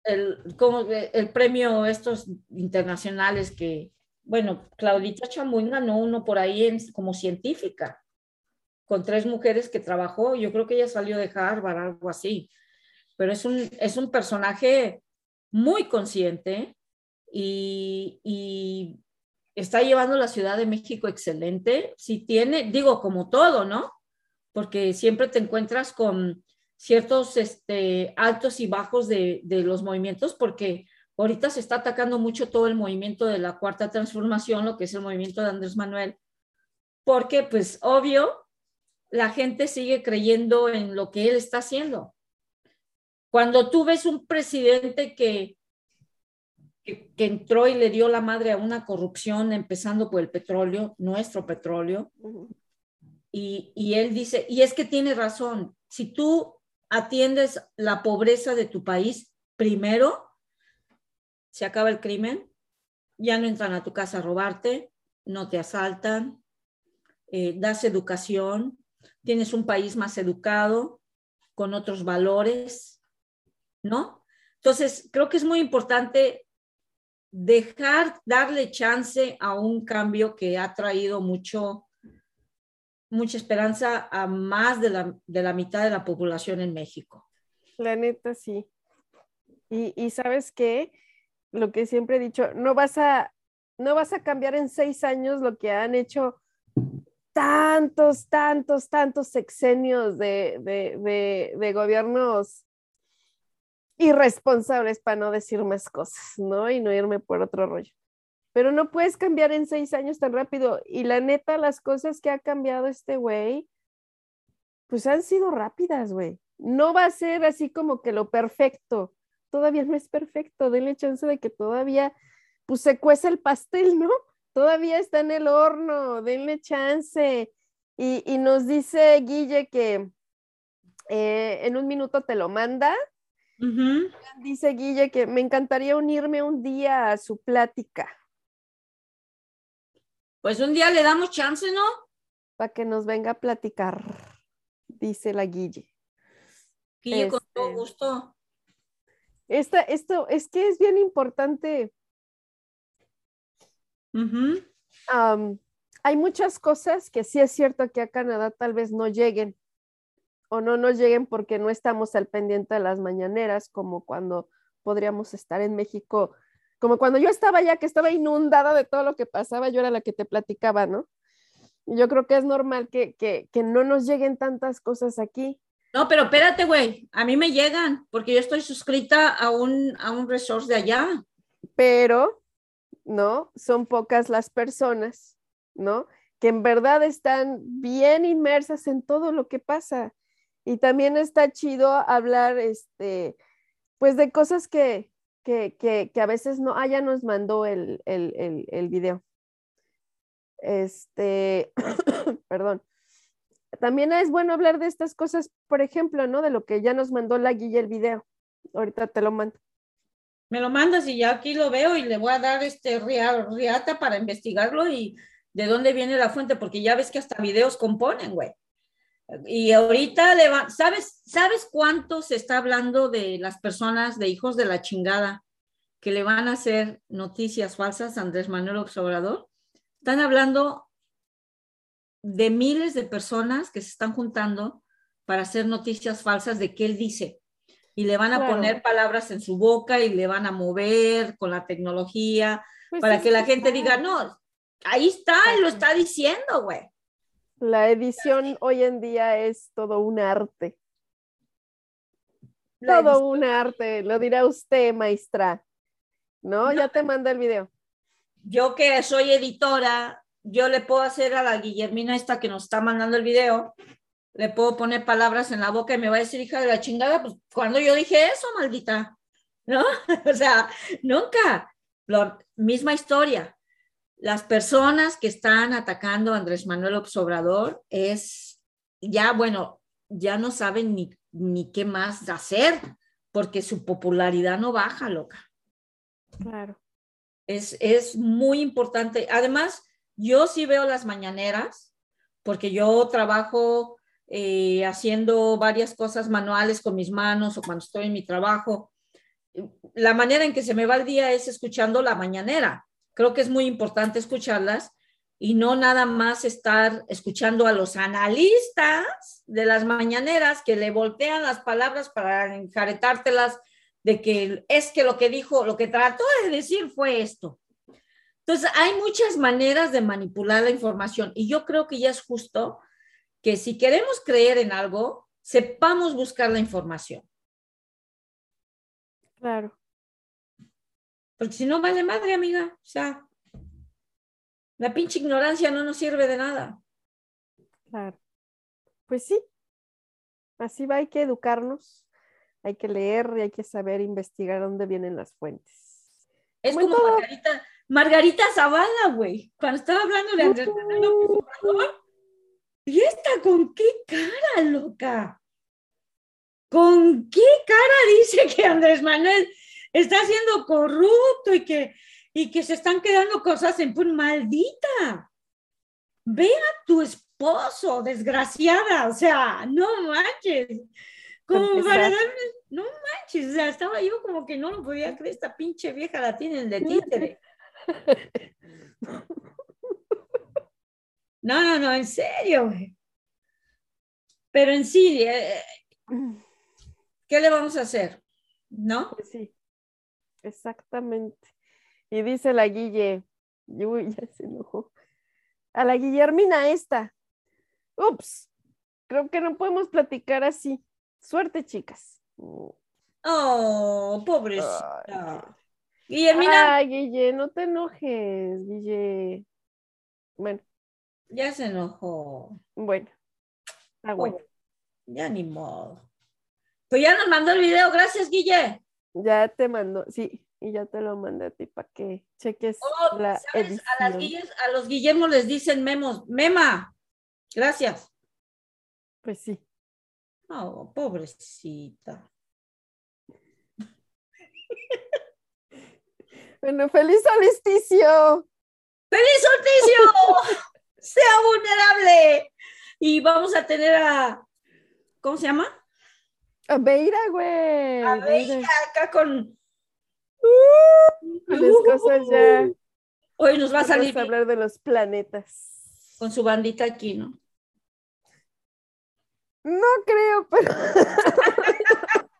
el, como el premio estos internacionales que, bueno, Claudita Chamuín ganó uno por ahí en, como científica, con tres mujeres que trabajó, yo creo que ella salió de Harvard, algo así, pero es un, es un personaje muy consciente y, está llevando la Ciudad de México excelente. Si tiene, digo, como todo, ¿no? Porque siempre te encuentras con ciertos este, altos y bajos de, de, los movimientos, porque ahorita se está atacando mucho todo el movimiento de la cuarta transformación, lo que es el movimiento de Andrés Manuel, porque pues obvio, la gente sigue creyendo en lo que él está haciendo. Cuando tú ves un presidente que, que, que entró y le dio la madre a una corrupción, empezando por el petróleo, nuestro petróleo, uh -huh. y, y él dice, y es que tiene razón, si tú atiendes la pobreza de tu país primero, se acaba el crimen, ya no entran a tu casa a robarte, no te asaltan, eh, das educación, tienes un país más educado, con otros valores, ¿no? Entonces, creo que es muy importante dejar, darle chance a un cambio que ha traído mucho, mucha esperanza a más de la, de la mitad de la población en México. La neta, sí. Y, y sabes qué, lo que siempre he dicho, no vas a, no vas a cambiar en seis años lo que han hecho tantos, tantos, tantos sexenios de, de, de, de gobiernos irresponsables, para no decir más cosas, ¿no? Y no irme por otro rollo. Pero no puedes cambiar en seis años tan rápido. Y la neta, las cosas que ha cambiado este güey, pues han sido rápidas, güey. No va a ser así como que lo perfecto. Todavía no es perfecto. Denle chance de que todavía, pues se cueza el pastel, ¿no? Todavía está en el horno. Denle chance. Y, y nos dice Guille que eh, en un minuto te lo manda. Uh -huh. Dice Guille que me encantaría unirme un día a su plática. Pues un día le damos chance, ¿no? Para que nos venga a platicar, dice la Guille. Guille, este, con todo gusto. Esta, esto es que es bien importante. Uh -huh. um, hay muchas cosas que sí es cierto que a Canadá tal vez no lleguen o no nos lleguen porque no estamos al pendiente de las mañaneras, como cuando podríamos estar en México, como cuando yo estaba allá, que estaba inundada de todo lo que pasaba, yo era la que te platicaba, ¿no? Yo creo que es normal que, que, que no nos lleguen tantas cosas aquí. No, pero espérate, güey, a mí me llegan, porque yo estoy suscrita a un, a un resource de allá. Pero, ¿no? Son pocas las personas, ¿no? Que en verdad están bien inmersas en todo lo que pasa. Y también está chido hablar, este, pues de cosas que, que, que, que a veces no, ah, ya nos mandó el, el, el, el video. Este, perdón. También es bueno hablar de estas cosas, por ejemplo, ¿no? De lo que ya nos mandó la guía el video. Ahorita te lo mando. Me lo mandas y ya aquí lo veo y le voy a dar este riata para investigarlo y de dónde viene la fuente, porque ya ves que hasta videos componen, güey. Y ahorita le va, ¿sabes, ¿sabes cuánto se está hablando de las personas de hijos de la chingada que le van a hacer noticias falsas a Andrés Manuel Obrador? Están hablando de miles de personas que se están juntando para hacer noticias falsas de qué él dice. Y le van a claro. poner palabras en su boca y le van a mover con la tecnología pues para que la gente diga, no, ahí está, él lo está diciendo, güey. La edición hoy en día es todo un arte. La todo edición. un arte, lo dirá usted, maestra. ¿No? no ya te manda el video. Yo que soy editora, yo le puedo hacer a la Guillermina esta que nos está mandando el video, le puedo poner palabras en la boca y me va a decir, hija de la chingada, pues cuando yo dije eso, maldita. ¿no? O sea, nunca. Lo, misma historia. Las personas que están atacando a Andrés Manuel Obrador es, ya, bueno, ya no saben ni, ni qué más hacer, porque su popularidad no baja, loca. Claro. Es, es muy importante. Además, yo sí veo las mañaneras, porque yo trabajo eh, haciendo varias cosas manuales con mis manos o cuando estoy en mi trabajo la manera en que se me va el día es escuchando la mañanera. Creo que es muy importante escucharlas y no nada más estar escuchando a los analistas de las mañaneras que le voltean las palabras para enjaretártelas de que es que lo que dijo, lo que trató de decir fue esto. Entonces, hay muchas maneras de manipular la información y yo creo que ya es justo que si queremos creer en algo, sepamos buscar la información. Claro. Porque si no vale madre, amiga. O sea, la pinche ignorancia no nos sirve de nada. Claro. Pues sí. Así va, hay que educarnos, hay que leer y hay que saber investigar dónde vienen las fuentes. Es como, Margarita, Margarita Zavala, güey, cuando estaba hablando de Andrés Manuel ¿Y esta con qué cara, loca? ¿Con qué cara dice que Andrés Manuel está siendo corrupto y que, y que se están quedando cosas en pun maldita? Ve a tu esposo, desgraciada, o sea, no manches. Como para no manches, o sea, estaba yo como que no lo podía creer, esta pinche vieja la tienen de títere. No, no, no, en serio. Pero en sí, eh, ¿qué le vamos a hacer? ¿No? Pues sí, exactamente. Y dice la Guille, uy, ya se enojó. A la Guillermina esta. Ups, creo que no podemos platicar así. Suerte, chicas. Oh, pobrecita. Guillermina. Ay, Guille, no te enojes, Guille. Bueno. Ya se enojó. Bueno. Está bueno. ya ni modo. Pues ya nos mandó el video, gracias, Guille. Ya te mandó, sí, y ya te lo mandé a ti para que cheques oh, la. A, a los Guillermo les dicen memos, mema, gracias. Pues sí. Oh, pobrecita. bueno, feliz solsticio. ¡Feliz solsticio! ¡Sea vulnerable! Y vamos a tener a, ¿cómo se llama? A Beira, güey. A Beira, acá con... Uh, las cosas ya. Hoy nos va a salir. Vamos a hablar de los planetas. Con su bandita aquí, ¿no? No creo, pero.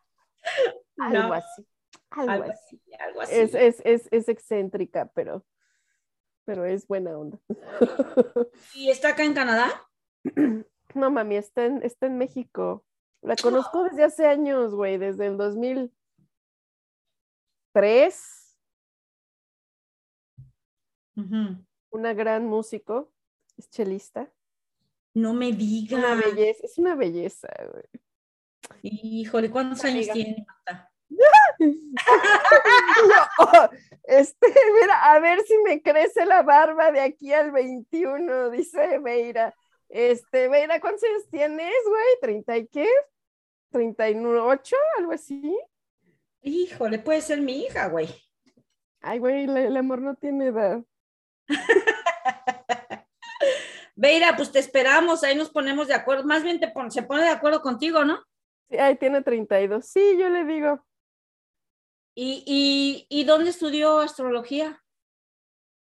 algo así. Algo, así. Algo así. Es, es, es, es, excéntrica, pero, pero es buena onda. ¿Y está acá en Canadá? No, mami, está en, está en México. La conozco desde hace años, güey, desde el 2003. Una gran músico, es chelista. No me diga. Una belleza, es una belleza, güey. Híjole, ¿cuántos años tiene, este, mira, a ver si me crece la barba de aquí al 21, dice Meira. Este, Veira, ¿cuántos años tienes, güey? ¿30 y qué? ¿38? ¿Algo así? Híjole, puede ser mi hija, güey. Ay, güey, el amor no tiene edad. Veira, pues te esperamos, ahí nos ponemos de acuerdo. Más bien te se pone de acuerdo contigo, ¿no? Sí, ahí tiene 32. Sí, yo le digo. ¿Y, y, y dónde estudió astrología?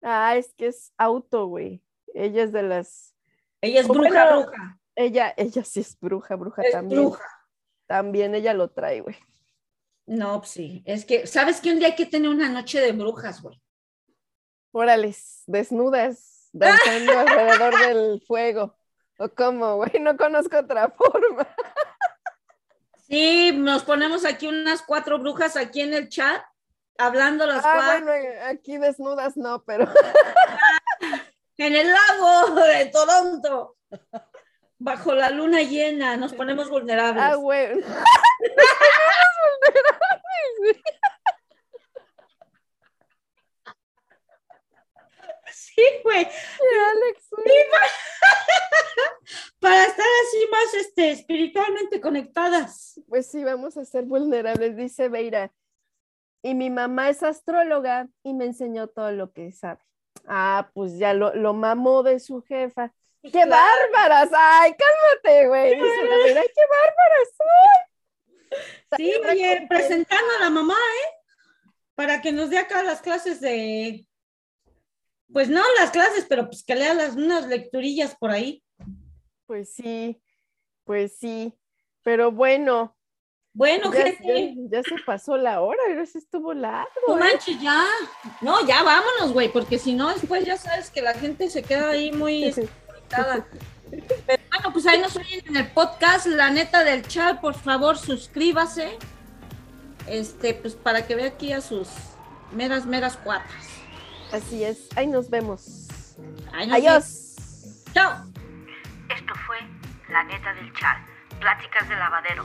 Ah, es que es auto, güey. Ella es de las ella es bruja, bruja. Ella, ella sí es bruja, bruja también. Bruja. También ella lo trae, güey. No, pues sí. Es que, ¿sabes que un día hay que tener una noche de brujas, güey? Órales, desnudas, danzando alrededor del fuego. ¿O cómo, güey? No conozco otra forma. Sí, nos ponemos aquí unas cuatro brujas aquí en el chat, hablando las ah, Bueno, aquí desnudas no, pero. en el lago de Toronto. Bajo la luna llena, nos ponemos vulnerables. Ah, güey. nos ponemos vulnerables. Sí, güey. Sí, para... estar así más este, espiritualmente conectadas. Pues sí, vamos a ser vulnerables, dice Beira. Y mi mamá es astróloga y me enseñó todo lo que sabe. Ah, pues ya lo, lo mamó de su jefa. ¡Qué Claro. bárbaras! ¡Ay, cálmate, güey! ¡qué bárbaras soy! Sí, oye, presentando a la mamá, ¿eh? Para que nos dé acá las clases de. Pues no las clases, pero pues que lea las, unas lecturillas por ahí. Pues sí, pues sí. Pero bueno, Bueno, ya, gente. ya- ya se pasó la hora, pero se estuvo largo. No ¿eh? manches, ya. No, ya vámonos, güey, porque si no, después ya sabes que la gente se queda ahí muy conectada. Pero bueno, pues ahí nos oyen en el podcast, la neta del chat, por favor, suscríbase. Este, pues para que vea aquí a sus meras, meras cuatas. Así es, ahí nos vemos. Ahí nos Adiós. vemos. Chao. Esto fue La Neta del Chal, Pláticas de Lavadero.